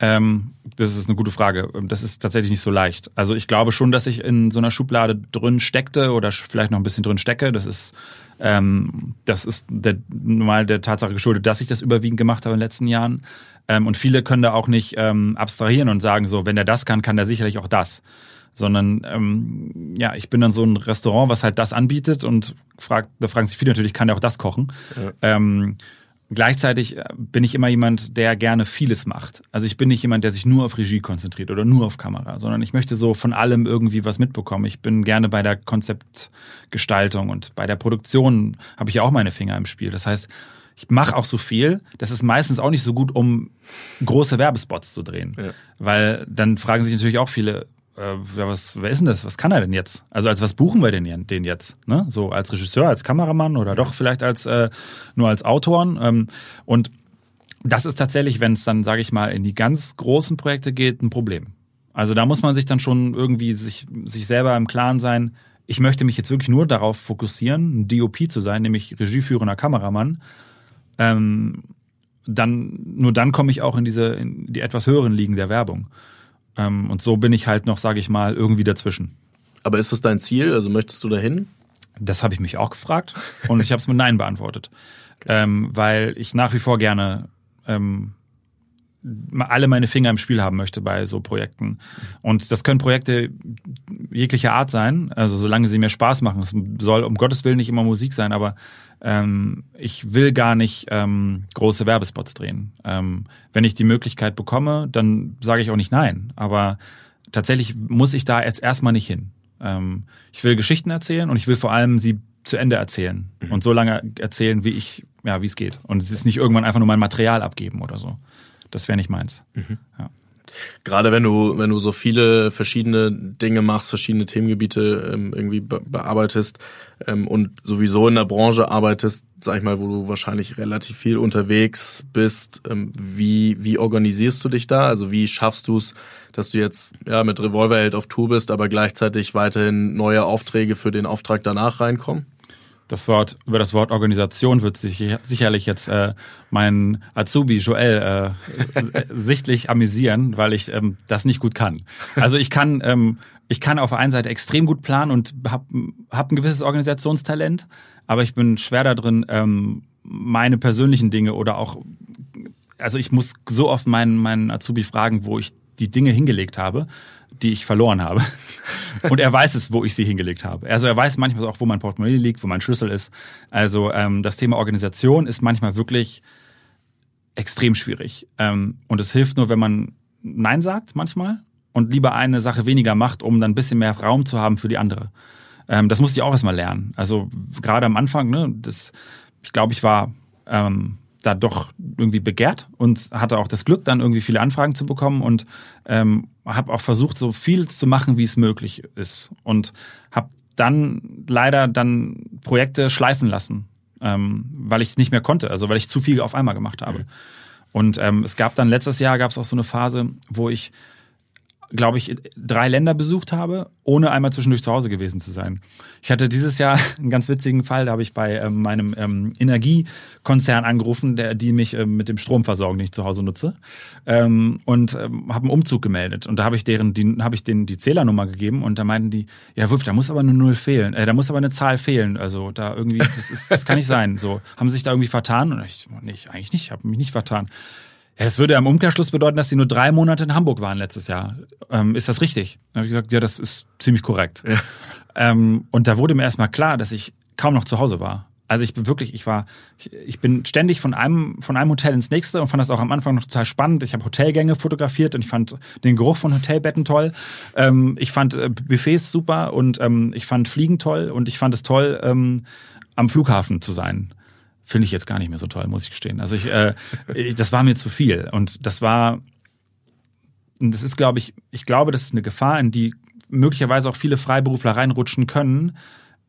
Ähm, das ist eine gute Frage. Das ist tatsächlich nicht so leicht. Also ich glaube schon, dass ich in so einer Schublade drin steckte oder vielleicht noch ein bisschen drin stecke. Das ist, ähm, das ist der, normal der Tatsache geschuldet, dass ich das überwiegend gemacht habe in den letzten Jahren. Ähm, und viele können da auch nicht ähm, abstrahieren und sagen so, wenn der das kann, kann der sicherlich auch das. Sondern ähm, ja, ich bin dann so ein Restaurant, was halt das anbietet und fragt, da fragen sich viele natürlich, kann der auch das kochen? Ja. Gleichzeitig äh, bin ich immer jemand, der gerne vieles macht. Also ich bin nicht jemand, der sich nur auf Regie konzentriert oder nur auf Kamera, sondern ich möchte so von allem irgendwie was mitbekommen. Ich bin gerne bei der Konzeptgestaltung und bei der Produktion habe ich auch meine Finger im Spiel. Das heißt, ich mache auch so viel, das ist meistens auch nicht so gut, um große Werbespots zu drehen. Ja. Weil dann fragen sich natürlich auch viele, äh, was, wer ist denn das? Was kann er denn jetzt? Also als was buchen wir denn den jetzt? Ne? So als Regisseur, als Kameramann oder doch vielleicht als äh, nur als Autoren? Ähm, und das ist tatsächlich, wenn es dann, sage ich mal, in die ganz großen Projekte geht, ein Problem. Also da muss man sich dann schon irgendwie sich, sich selber im Klaren sein, ich möchte mich jetzt wirklich nur darauf fokussieren, ein DOP zu sein, nämlich regieführender Kameramann. Ähm, dann, nur dann komme ich auch in diese, in die etwas höheren Ligen der Werbung. Ähm, und so bin ich halt noch, sage ich mal, irgendwie dazwischen. Aber ist das dein Ziel? Also möchtest du dahin? Das habe ich mich auch gefragt und ich habe es mit Nein beantwortet. Ähm, weil ich nach wie vor gerne ähm, alle meine Finger im Spiel haben möchte bei so Projekten. Und das können Projekte jeglicher Art sein, also solange sie mir Spaß machen. Es soll um Gottes Willen nicht immer Musik sein, aber ähm, ich will gar nicht ähm, große Werbespots drehen. Ähm, wenn ich die Möglichkeit bekomme, dann sage ich auch nicht nein. Aber tatsächlich muss ich da jetzt erstmal nicht hin. Ähm, ich will Geschichten erzählen und ich will vor allem sie zu Ende erzählen mhm. und so lange erzählen, wie ich, ja, wie es geht. Und es ist nicht irgendwann einfach nur mein Material abgeben oder so. Das wäre nicht meins. Mhm. Ja. Gerade wenn du, wenn du so viele verschiedene Dinge machst, verschiedene Themengebiete ähm, irgendwie be bearbeitest ähm, und sowieso in der Branche arbeitest, sag ich mal, wo du wahrscheinlich relativ viel unterwegs bist, ähm, wie, wie organisierst du dich da? Also wie schaffst du es, dass du jetzt ja mit Revolverheld auf Tour bist, aber gleichzeitig weiterhin neue Aufträge für den Auftrag danach reinkommen? Das Wort, über das Wort Organisation wird sich sicherlich jetzt äh, mein Azubi Joel äh, sichtlich amüsieren, weil ich ähm, das nicht gut kann. Also ich kann, ähm, ich kann auf der einen Seite extrem gut planen und habe hab ein gewisses Organisationstalent, aber ich bin schwer da drin, ähm, meine persönlichen Dinge oder auch, also ich muss so oft meinen, meinen Azubi fragen, wo ich die Dinge hingelegt habe die ich verloren habe. Und er weiß es, wo ich sie hingelegt habe. Also er weiß manchmal auch, wo mein Portemonnaie liegt, wo mein Schlüssel ist. Also ähm, das Thema Organisation ist manchmal wirklich extrem schwierig. Ähm, und es hilft nur, wenn man Nein sagt manchmal und lieber eine Sache weniger macht, um dann ein bisschen mehr Raum zu haben für die andere. Ähm, das musste ich auch erstmal lernen. Also gerade am Anfang, ne, das, ich glaube, ich war ähm, da doch irgendwie begehrt und hatte auch das Glück, dann irgendwie viele Anfragen zu bekommen und ähm, habe auch versucht, so viel zu machen, wie es möglich ist. Und habe dann leider dann Projekte schleifen lassen, ähm, weil ich nicht mehr konnte, also weil ich zu viel auf einmal gemacht habe. Mhm. Und ähm, es gab dann letztes Jahr gab es auch so eine Phase, wo ich glaube ich, drei Länder besucht habe, ohne einmal zwischendurch zu Hause gewesen zu sein. Ich hatte dieses Jahr einen ganz witzigen Fall, da habe ich bei ähm, meinem ähm, Energiekonzern angerufen, der, die mich ähm, mit dem Strom versorgen, den ich zu Hause nutze, ähm, und ähm, habe einen Umzug gemeldet. Und da habe ich deren, die habe ich denen die Zählernummer gegeben und da meinten die, ja Wulf, da muss aber eine Null fehlen, äh, da muss aber eine Zahl fehlen. Also da irgendwie, das, ist, das kann nicht sein. So haben sie sich da irgendwie vertan? Und ich, nicht, eigentlich nicht, habe mich nicht vertan. Ja, das würde im Umkehrschluss bedeuten, dass sie nur drei Monate in Hamburg waren letztes Jahr. Ähm, ist das richtig? Dann habe ich gesagt, ja, das ist ziemlich korrekt. Ja. Ähm, und da wurde mir erstmal klar, dass ich kaum noch zu Hause war. Also ich bin wirklich, ich war, ich, ich, bin ständig von einem, von einem Hotel ins nächste und fand das auch am Anfang noch total spannend. Ich habe Hotelgänge fotografiert und ich fand den Geruch von Hotelbetten toll. Ähm, ich fand äh, Buffets super und ähm, ich fand Fliegen toll und ich fand es toll, ähm, am Flughafen zu sein finde ich jetzt gar nicht mehr so toll, muss ich gestehen. Also ich, äh, ich, das war mir zu viel und das war das ist, glaube ich, ich glaube, das ist eine Gefahr, in die möglicherweise auch viele Freiberufler reinrutschen können,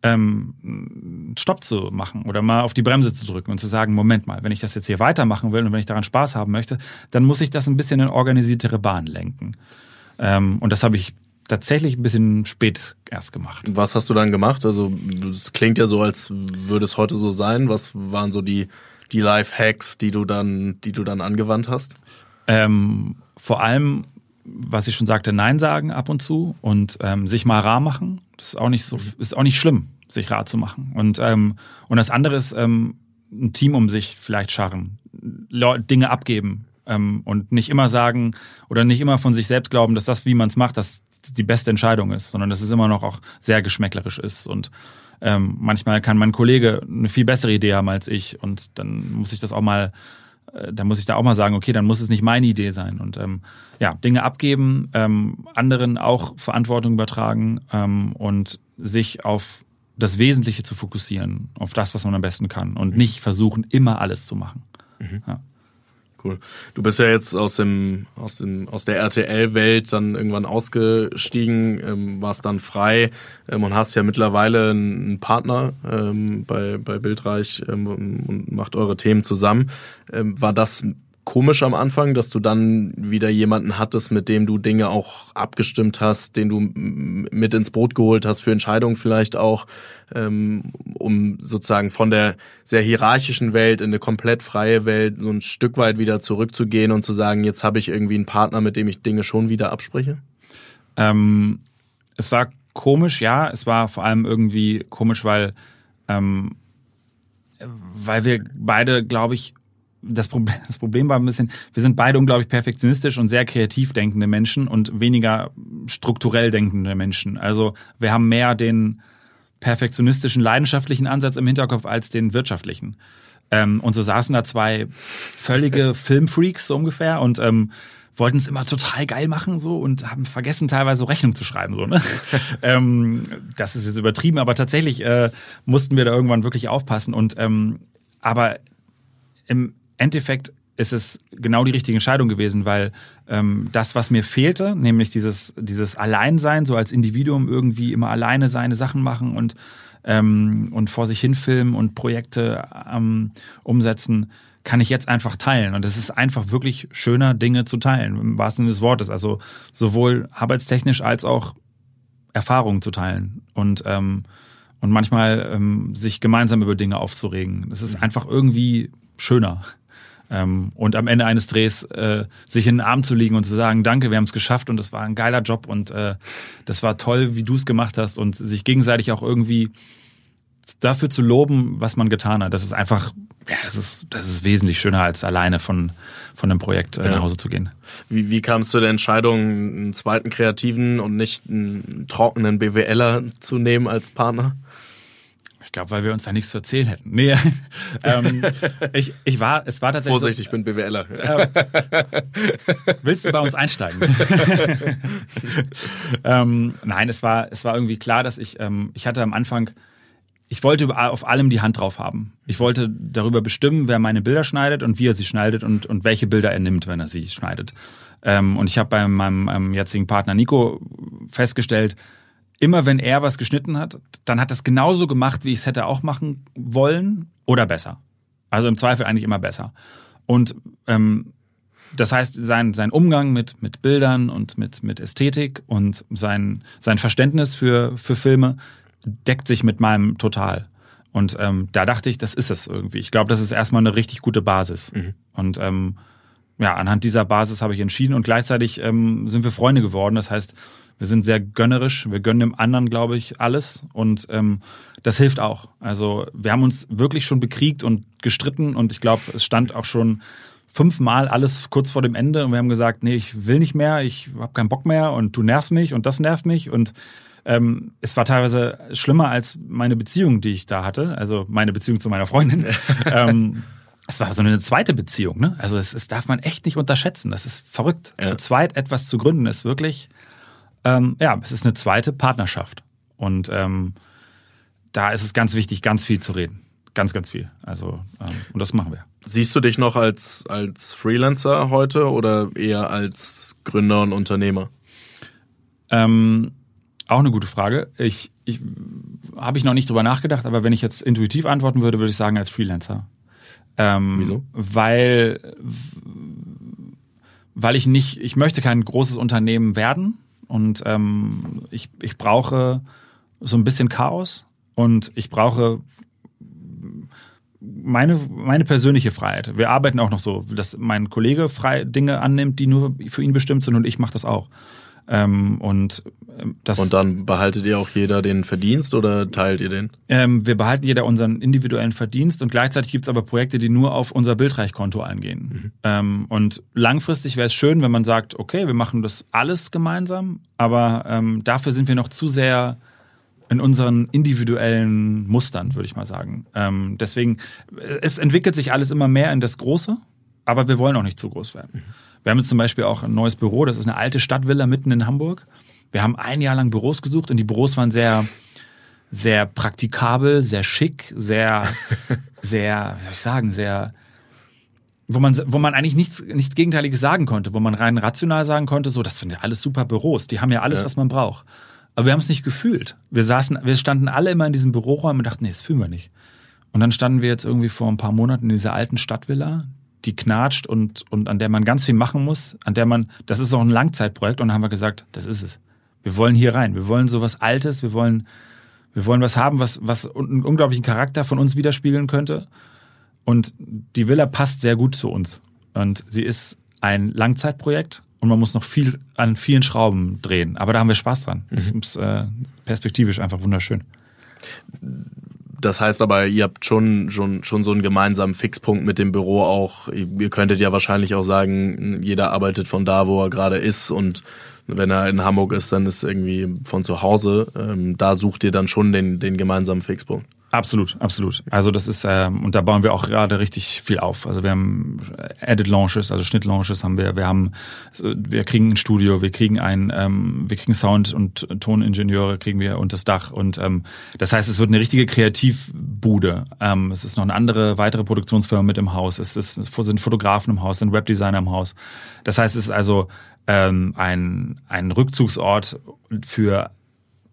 ähm, Stopp zu machen oder mal auf die Bremse zu drücken und zu sagen, Moment mal, wenn ich das jetzt hier weitermachen will und wenn ich daran Spaß haben möchte, dann muss ich das ein bisschen in organisiertere Bahn lenken. Ähm, und das habe ich tatsächlich ein bisschen spät erst gemacht. Was hast du dann gemacht? Also es klingt ja so, als würde es heute so sein. Was waren so die, die Life-Hacks, die du dann, die du dann angewandt hast? Ähm, vor allem, was ich schon sagte, Nein sagen ab und zu und ähm, sich mal rar machen. Das ist auch nicht so, ist auch nicht schlimm, sich rar zu machen. Und, ähm, und das andere ist, ähm, ein Team um sich vielleicht scharren, Dinge abgeben, ähm, und nicht immer sagen oder nicht immer von sich selbst glauben, dass das, wie man es macht, das die beste Entscheidung ist, sondern dass es immer noch auch sehr geschmäcklerisch ist und ähm, manchmal kann mein Kollege eine viel bessere Idee haben als ich und dann muss ich das auch mal, äh, dann muss ich da auch mal sagen, okay, dann muss es nicht meine Idee sein und ähm, ja, Dinge abgeben, ähm, anderen auch Verantwortung übertragen ähm, und sich auf das Wesentliche zu fokussieren, auf das, was man am besten kann und nicht versuchen, immer alles zu machen. Mhm. Ja. Cool. Du bist ja jetzt aus dem aus dem aus der RTL-Welt dann irgendwann ausgestiegen, ähm, warst dann frei ähm, und hast ja mittlerweile einen Partner ähm, bei bei Bildreich ähm, und macht eure Themen zusammen. Ähm, war das komisch am Anfang, dass du dann wieder jemanden hattest, mit dem du Dinge auch abgestimmt hast, den du mit ins Boot geholt hast für Entscheidungen vielleicht auch, ähm, um sozusagen von der sehr hierarchischen Welt in eine komplett freie Welt so ein Stück weit wieder zurückzugehen und zu sagen, jetzt habe ich irgendwie einen Partner, mit dem ich Dinge schon wieder abspreche? Ähm, es war komisch, ja. Es war vor allem irgendwie komisch, weil ähm, weil wir beide, glaube ich, das Problem, das Problem war ein bisschen, wir sind beide unglaublich perfektionistisch und sehr kreativ denkende Menschen und weniger strukturell denkende Menschen. Also wir haben mehr den perfektionistischen, leidenschaftlichen Ansatz im Hinterkopf als den wirtschaftlichen. Ähm, und so saßen da zwei völlige Filmfreaks so ungefähr und ähm, wollten es immer total geil machen so und haben vergessen teilweise so Rechnung zu schreiben so ne ähm, das ist jetzt übertrieben aber tatsächlich äh, mussten wir da irgendwann wirklich aufpassen und ähm, aber im Endeffekt ist es genau die richtige Entscheidung gewesen, weil ähm, das, was mir fehlte, nämlich dieses, dieses Alleinsein, so als Individuum irgendwie immer alleine seine Sachen machen und, ähm, und vor sich hin filmen und Projekte ähm, umsetzen, kann ich jetzt einfach teilen. Und es ist einfach wirklich schöner, Dinge zu teilen, im wahrsten Sinne des Wortes. Also sowohl arbeitstechnisch als auch Erfahrungen zu teilen und, ähm, und manchmal ähm, sich gemeinsam über Dinge aufzuregen. Das ist mhm. einfach irgendwie schöner. Ähm, und am Ende eines Drehs äh, sich in den Arm zu liegen und zu sagen, danke, wir haben es geschafft und das war ein geiler Job und äh, das war toll, wie du es gemacht hast und sich gegenseitig auch irgendwie dafür zu loben, was man getan hat. Das ist einfach, ja, das ist, das ist wesentlich schöner, als alleine von, von einem Projekt äh, ja. nach Hause zu gehen. Wie, wie kam es zu der Entscheidung, einen zweiten Kreativen und nicht einen trockenen BWLer zu nehmen als Partner? Ich glaube, weil wir uns da nichts zu erzählen hätten. Nee, ähm, ich, ich war, es war tatsächlich. Vorsicht, so, ich bin BWLer. Äh, willst du bei uns einsteigen? ähm, nein, es war, es war irgendwie klar, dass ich, ähm, ich hatte am Anfang, ich wollte auf allem die Hand drauf haben. Ich wollte darüber bestimmen, wer meine Bilder schneidet und wie er sie schneidet und, und welche Bilder er nimmt, wenn er sie schneidet. Ähm, und ich habe bei meinem, meinem jetzigen Partner Nico festgestellt, immer wenn er was geschnitten hat, dann hat es genauso gemacht, wie ich es hätte auch machen wollen oder besser. Also im Zweifel eigentlich immer besser. Und ähm, das heißt, sein, sein Umgang mit, mit Bildern und mit, mit Ästhetik und sein, sein Verständnis für, für Filme deckt sich mit meinem total. Und ähm, da dachte ich, das ist es irgendwie. Ich glaube, das ist erstmal eine richtig gute Basis. Mhm. Und ähm, ja, anhand dieser Basis habe ich entschieden und gleichzeitig ähm, sind wir Freunde geworden. Das heißt, wir sind sehr gönnerisch, wir gönnen dem anderen, glaube ich, alles und ähm, das hilft auch. Also wir haben uns wirklich schon bekriegt und gestritten und ich glaube, es stand auch schon fünfmal alles kurz vor dem Ende und wir haben gesagt, nee, ich will nicht mehr, ich habe keinen Bock mehr und du nervst mich und das nervt mich und ähm, es war teilweise schlimmer als meine Beziehung, die ich da hatte, also meine Beziehung zu meiner Freundin. ähm, es war so eine zweite Beziehung, ne? Also es, es darf man echt nicht unterschätzen. Das ist verrückt. Ja. Zu zweit etwas zu gründen ist wirklich ähm, ja, es ist eine zweite Partnerschaft. Und ähm, da ist es ganz wichtig, ganz viel zu reden. Ganz, ganz viel. Also, ähm, und das machen wir. Siehst du dich noch als, als Freelancer heute oder eher als Gründer und Unternehmer? Ähm, auch eine gute Frage. Ich, ich habe ich noch nicht drüber nachgedacht, aber wenn ich jetzt intuitiv antworten würde, würde ich sagen als Freelancer. Ähm, Wieso? Weil, weil ich nicht, ich möchte kein großes Unternehmen werden und ähm, ich, ich brauche so ein bisschen Chaos und ich brauche meine, meine persönliche Freiheit. Wir arbeiten auch noch so, dass mein Kollege frei Dinge annimmt, die nur für ihn bestimmt sind und ich mache das auch. Ähm, und ähm, das, und dann behaltet ihr auch jeder den Verdienst oder teilt ihr den? Ähm, wir behalten jeder unseren individuellen Verdienst und gleichzeitig gibt es aber Projekte, die nur auf unser Bildreichkonto eingehen. Mhm. Ähm, und langfristig wäre es schön, wenn man sagt, okay, wir machen das alles gemeinsam, aber ähm, dafür sind wir noch zu sehr in unseren individuellen Mustern, würde ich mal sagen. Ähm, deswegen, es entwickelt sich alles immer mehr in das Große, aber wir wollen auch nicht zu groß werden. Mhm. Wir haben jetzt zum Beispiel auch ein neues Büro, das ist eine alte Stadtvilla mitten in Hamburg. Wir haben ein Jahr lang Büros gesucht und die Büros waren sehr, sehr praktikabel, sehr schick, sehr, sehr, wie soll ich sagen, sehr, wo man, wo man eigentlich nichts, nichts Gegenteiliges sagen konnte, wo man rein rational sagen konnte, so, das sind ja alles super Büros, die haben ja alles, ja. was man braucht. Aber wir haben es nicht gefühlt. Wir saßen, wir standen alle immer in diesem Büroräumen und dachten, nee, das fühlen wir nicht. Und dann standen wir jetzt irgendwie vor ein paar Monaten in dieser alten Stadtvilla, die knatscht und, und an der man ganz viel machen muss, an der man, das ist auch ein Langzeitprojekt und dann haben wir gesagt, das ist es. Wir wollen hier rein. Wir wollen sowas Altes, wir wollen, wir wollen was haben, was, was einen unglaublichen Charakter von uns widerspiegeln könnte. Und die Villa passt sehr gut zu uns. Und sie ist ein Langzeitprojekt und man muss noch viel an vielen Schrauben drehen. Aber da haben wir Spaß dran. Mhm. Das ist äh, perspektivisch einfach wunderschön. Das heißt aber, ihr habt schon, schon, schon so einen gemeinsamen Fixpunkt mit dem Büro auch. Ihr könntet ja wahrscheinlich auch sagen, jeder arbeitet von da, wo er gerade ist und wenn er in Hamburg ist, dann ist irgendwie von zu Hause. Ähm, da sucht ihr dann schon den, den gemeinsamen Fixpunkt. Absolut, absolut. Also das ist, ähm, und da bauen wir auch gerade richtig viel auf. Also wir haben Edit Launches, also Schnitt Launches haben wir, wir haben, wir kriegen ein Studio, wir kriegen ein, ähm, wir kriegen Sound- und Toningenieure kriegen wir unter das Dach. Und ähm, das heißt, es wird eine richtige Kreativbude. Ähm, es ist noch eine andere, weitere Produktionsfirma mit im Haus. Es ist, es sind Fotografen im Haus, sind Webdesigner im Haus. Das heißt, es ist also ähm, ein, ein Rückzugsort für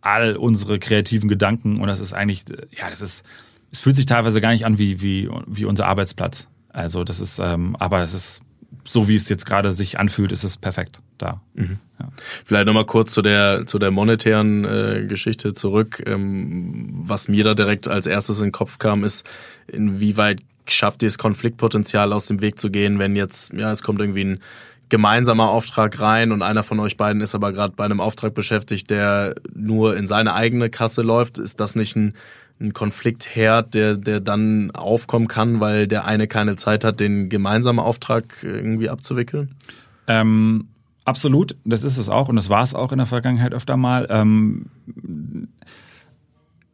all unsere kreativen Gedanken und das ist eigentlich, ja, das ist, es fühlt sich teilweise gar nicht an wie, wie, wie unser Arbeitsplatz. Also das ist, ähm, aber es ist so wie es jetzt gerade sich anfühlt, ist es perfekt da. Mhm. Ja. Vielleicht nochmal kurz zu der zu der monetären äh, Geschichte zurück. Ähm, was mir da direkt als erstes in den Kopf kam, ist, inwieweit schafft ihr es, Konfliktpotenzial aus dem Weg zu gehen, wenn jetzt, ja, es kommt irgendwie ein gemeinsamer Auftrag rein und einer von euch beiden ist aber gerade bei einem Auftrag beschäftigt, der nur in seine eigene Kasse läuft, ist das nicht ein, ein Konfliktherd, der, der dann aufkommen kann, weil der eine keine Zeit hat, den gemeinsamen Auftrag irgendwie abzuwickeln? Ähm, absolut, das ist es auch und das war es auch in der Vergangenheit öfter mal. Ähm,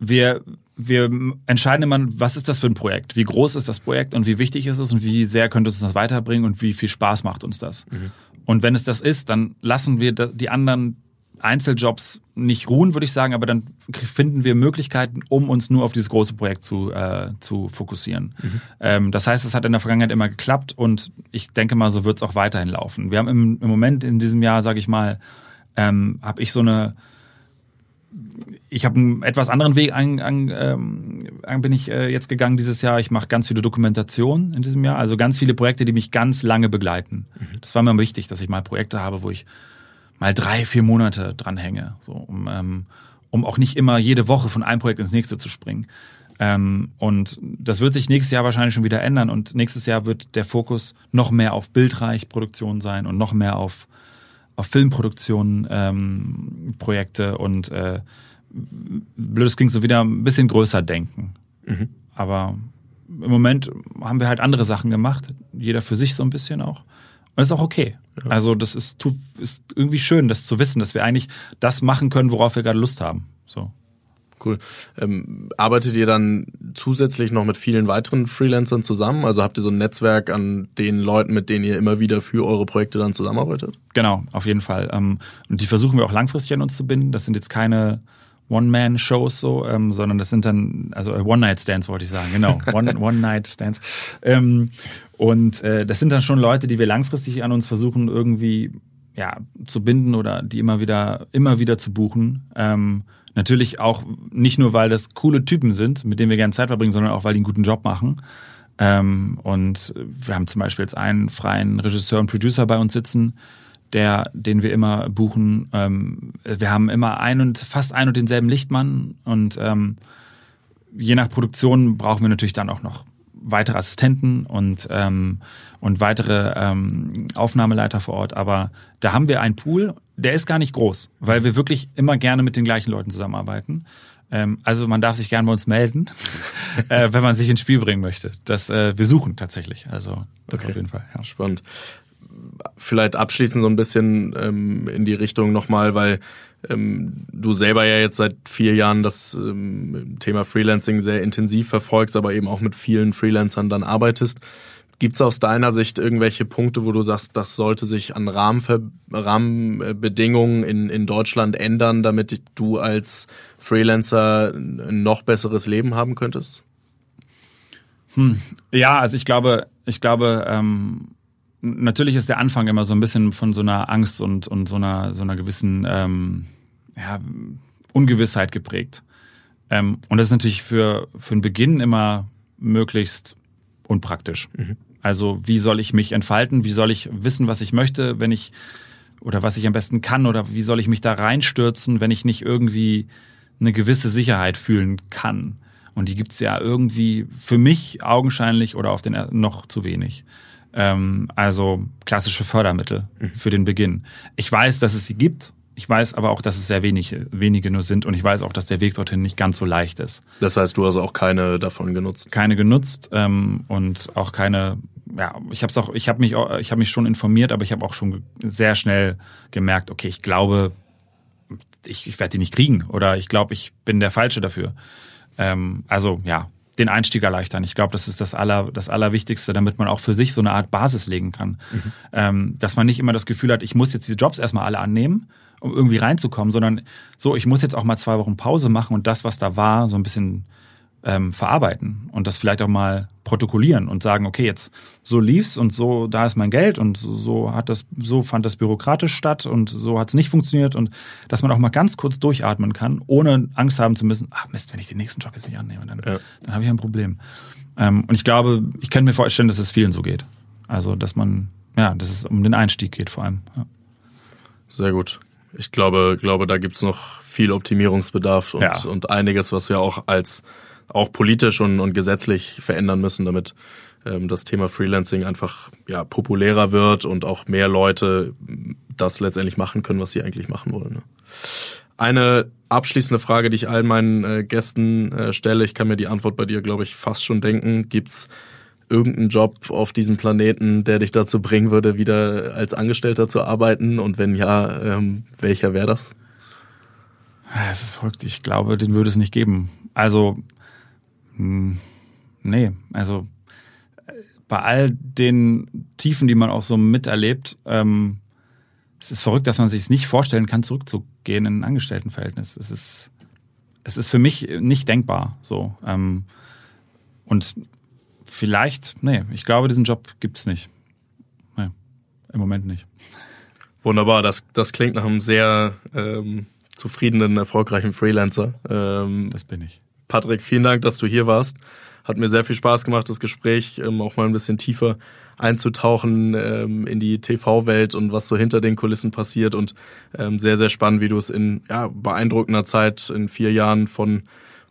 wir, wir entscheiden immer, was ist das für ein Projekt? Wie groß ist das Projekt und wie wichtig ist es und wie sehr könnte es uns das weiterbringen und wie viel Spaß macht uns das? Mhm. Und wenn es das ist, dann lassen wir die anderen Einzeljobs nicht ruhen, würde ich sagen, aber dann finden wir Möglichkeiten, um uns nur auf dieses große Projekt zu, äh, zu fokussieren. Mhm. Ähm, das heißt, es hat in der Vergangenheit immer geklappt und ich denke mal, so wird es auch weiterhin laufen. Wir haben im, im Moment in diesem Jahr, sage ich mal, ähm, habe ich so eine ich habe einen etwas anderen Weg an, an, ähm, bin ich äh, jetzt gegangen dieses Jahr. Ich mache ganz viele Dokumentationen in diesem Jahr, also ganz viele Projekte, die mich ganz lange begleiten. Mhm. Das war mir wichtig, dass ich mal Projekte habe, wo ich mal drei, vier Monate dranhänge, so um, ähm, um auch nicht immer jede Woche von einem Projekt ins nächste zu springen. Ähm, und das wird sich nächstes Jahr wahrscheinlich schon wieder ändern und nächstes Jahr wird der Fokus noch mehr auf Bildreich-Produktion sein und noch mehr auf auf Filmproduktionen ähm, Projekte und äh, blödes klingt so wieder ein bisschen größer denken. Mhm. Aber im Moment haben wir halt andere Sachen gemacht, jeder für sich so ein bisschen auch. Und das ist auch okay. Ja. Also das ist, ist irgendwie schön, das zu wissen, dass wir eigentlich das machen können, worauf wir gerade Lust haben. So. Cool. Ähm, arbeitet ihr dann zusätzlich noch mit vielen weiteren Freelancern zusammen? Also habt ihr so ein Netzwerk an den Leuten, mit denen ihr immer wieder für eure Projekte dann zusammenarbeitet? Genau, auf jeden Fall. Ähm, und die versuchen wir auch langfristig an uns zu binden. Das sind jetzt keine One-Man-Shows so, ähm, sondern das sind dann, also äh, One-Night-Stands wollte ich sagen, genau, One-Night-Stands. ähm, und äh, das sind dann schon Leute, die wir langfristig an uns versuchen irgendwie ja, zu binden oder die immer wieder, immer wieder zu buchen. Ähm, natürlich auch nicht nur, weil das coole Typen sind, mit denen wir gerne Zeit verbringen, sondern auch, weil die einen guten Job machen. Ähm, und wir haben zum Beispiel jetzt einen freien Regisseur und Producer bei uns sitzen, der, den wir immer buchen. Ähm, wir haben immer ein und fast ein und denselben Lichtmann und ähm, je nach Produktion brauchen wir natürlich dann auch noch weitere Assistenten und, ähm, und weitere ähm, Aufnahmeleiter vor Ort. Aber da haben wir einen Pool, der ist gar nicht groß, weil wir wirklich immer gerne mit den gleichen Leuten zusammenarbeiten. Ähm, also man darf sich gerne bei uns melden, äh, wenn man sich ins Spiel bringen möchte. Das, äh, wir suchen tatsächlich. Also das okay. auf jeden Fall. Ja. Spannend vielleicht abschließend so ein bisschen ähm, in die Richtung nochmal, weil ähm, du selber ja jetzt seit vier Jahren das ähm, Thema Freelancing sehr intensiv verfolgst, aber eben auch mit vielen Freelancern dann arbeitest. Gibt es aus deiner Sicht irgendwelche Punkte, wo du sagst, das sollte sich an Rahmenver Rahmenbedingungen in, in Deutschland ändern, damit du als Freelancer ein noch besseres Leben haben könntest? Hm. Ja, also ich glaube, ich glaube, ähm, natürlich ist der Anfang immer so ein bisschen von so einer Angst und, und so einer, so einer gewissen ähm, ja, Ungewissheit geprägt. Ähm, und das ist natürlich für, für den Beginn immer möglichst unpraktisch. Mhm. Also wie soll ich mich entfalten? Wie soll ich wissen, was ich möchte, wenn ich oder was ich am besten kann oder wie soll ich mich da reinstürzen, wenn ich nicht irgendwie eine gewisse Sicherheit fühlen kann? Und die gibt's ja irgendwie für mich augenscheinlich oder auf den noch zu wenig. Ähm, also klassische Fördermittel mhm. für den Beginn. Ich weiß, dass es sie gibt. Ich weiß aber auch, dass es sehr wenig, wenige nur sind und ich weiß auch, dass der Weg dorthin nicht ganz so leicht ist. Das heißt, du hast auch keine davon genutzt? Keine genutzt ähm, und auch keine. Ja, ich habe auch, ich habe mich, ich habe mich schon informiert, aber ich habe auch schon sehr schnell gemerkt, okay, ich glaube, ich, ich werde die nicht kriegen oder ich glaube, ich bin der Falsche dafür. Ähm, also ja, den Einstieg erleichtern. Ich glaube, das ist das, Aller, das Allerwichtigste, damit man auch für sich so eine Art Basis legen kann. Mhm. Ähm, dass man nicht immer das Gefühl hat, ich muss jetzt diese Jobs erstmal alle annehmen, um irgendwie reinzukommen, sondern so, ich muss jetzt auch mal zwei Wochen Pause machen und das, was da war, so ein bisschen ähm, verarbeiten und das vielleicht auch mal protokollieren und sagen, okay, jetzt so lief's und so, da ist mein Geld und so hat das, so fand das bürokratisch statt und so hat's nicht funktioniert und dass man auch mal ganz kurz durchatmen kann, ohne Angst haben zu müssen, ach Mist, wenn ich den nächsten Job jetzt nicht annehme, dann, ja. dann habe ich ein Problem. Ähm, und ich glaube, ich kann mir vorstellen, dass es vielen so geht. Also, dass man, ja, dass es um den Einstieg geht vor allem. Ja. Sehr gut. Ich glaube, glaube, da gibt's noch viel Optimierungsbedarf und, ja. und einiges, was wir auch als auch politisch und, und gesetzlich verändern müssen, damit ähm, das Thema Freelancing einfach ja, populärer wird und auch mehr Leute das letztendlich machen können, was sie eigentlich machen wollen. Ne? Eine abschließende Frage, die ich all meinen äh, Gästen äh, stelle, ich kann mir die Antwort bei dir, glaube ich, fast schon denken. Gibt's irgendeinen Job auf diesem Planeten, der dich dazu bringen würde, wieder als Angestellter zu arbeiten? Und wenn ja, ähm, welcher wäre das? Es ist verrückt. Ich glaube, den würde es nicht geben. Also hm, nee, also äh, bei all den Tiefen, die man auch so miterlebt, ähm, es ist verrückt, dass man sich es nicht vorstellen kann, zurückzugehen in ein Angestelltenverhältnis. Es ist, es ist für mich nicht denkbar. So ähm, und vielleicht, nee, ich glaube, diesen Job gibt's nicht. Nee, im Moment nicht. Wunderbar, das, das klingt nach einem sehr ähm, zufriedenen, erfolgreichen Freelancer. Ähm, das bin ich. Patrick, vielen Dank, dass du hier warst. Hat mir sehr viel Spaß gemacht, das Gespräch ähm, auch mal ein bisschen tiefer einzutauchen ähm, in die TV-Welt und was so hinter den Kulissen passiert und ähm, sehr, sehr spannend, wie du es in ja, beeindruckender Zeit in vier Jahren von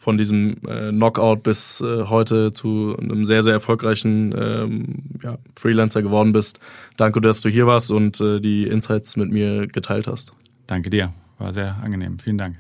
von diesem äh, Knockout bis äh, heute zu einem sehr, sehr erfolgreichen ähm, ja, Freelancer geworden bist. Danke, dass du hier warst und äh, die Insights mit mir geteilt hast. Danke dir. War sehr angenehm. Vielen Dank.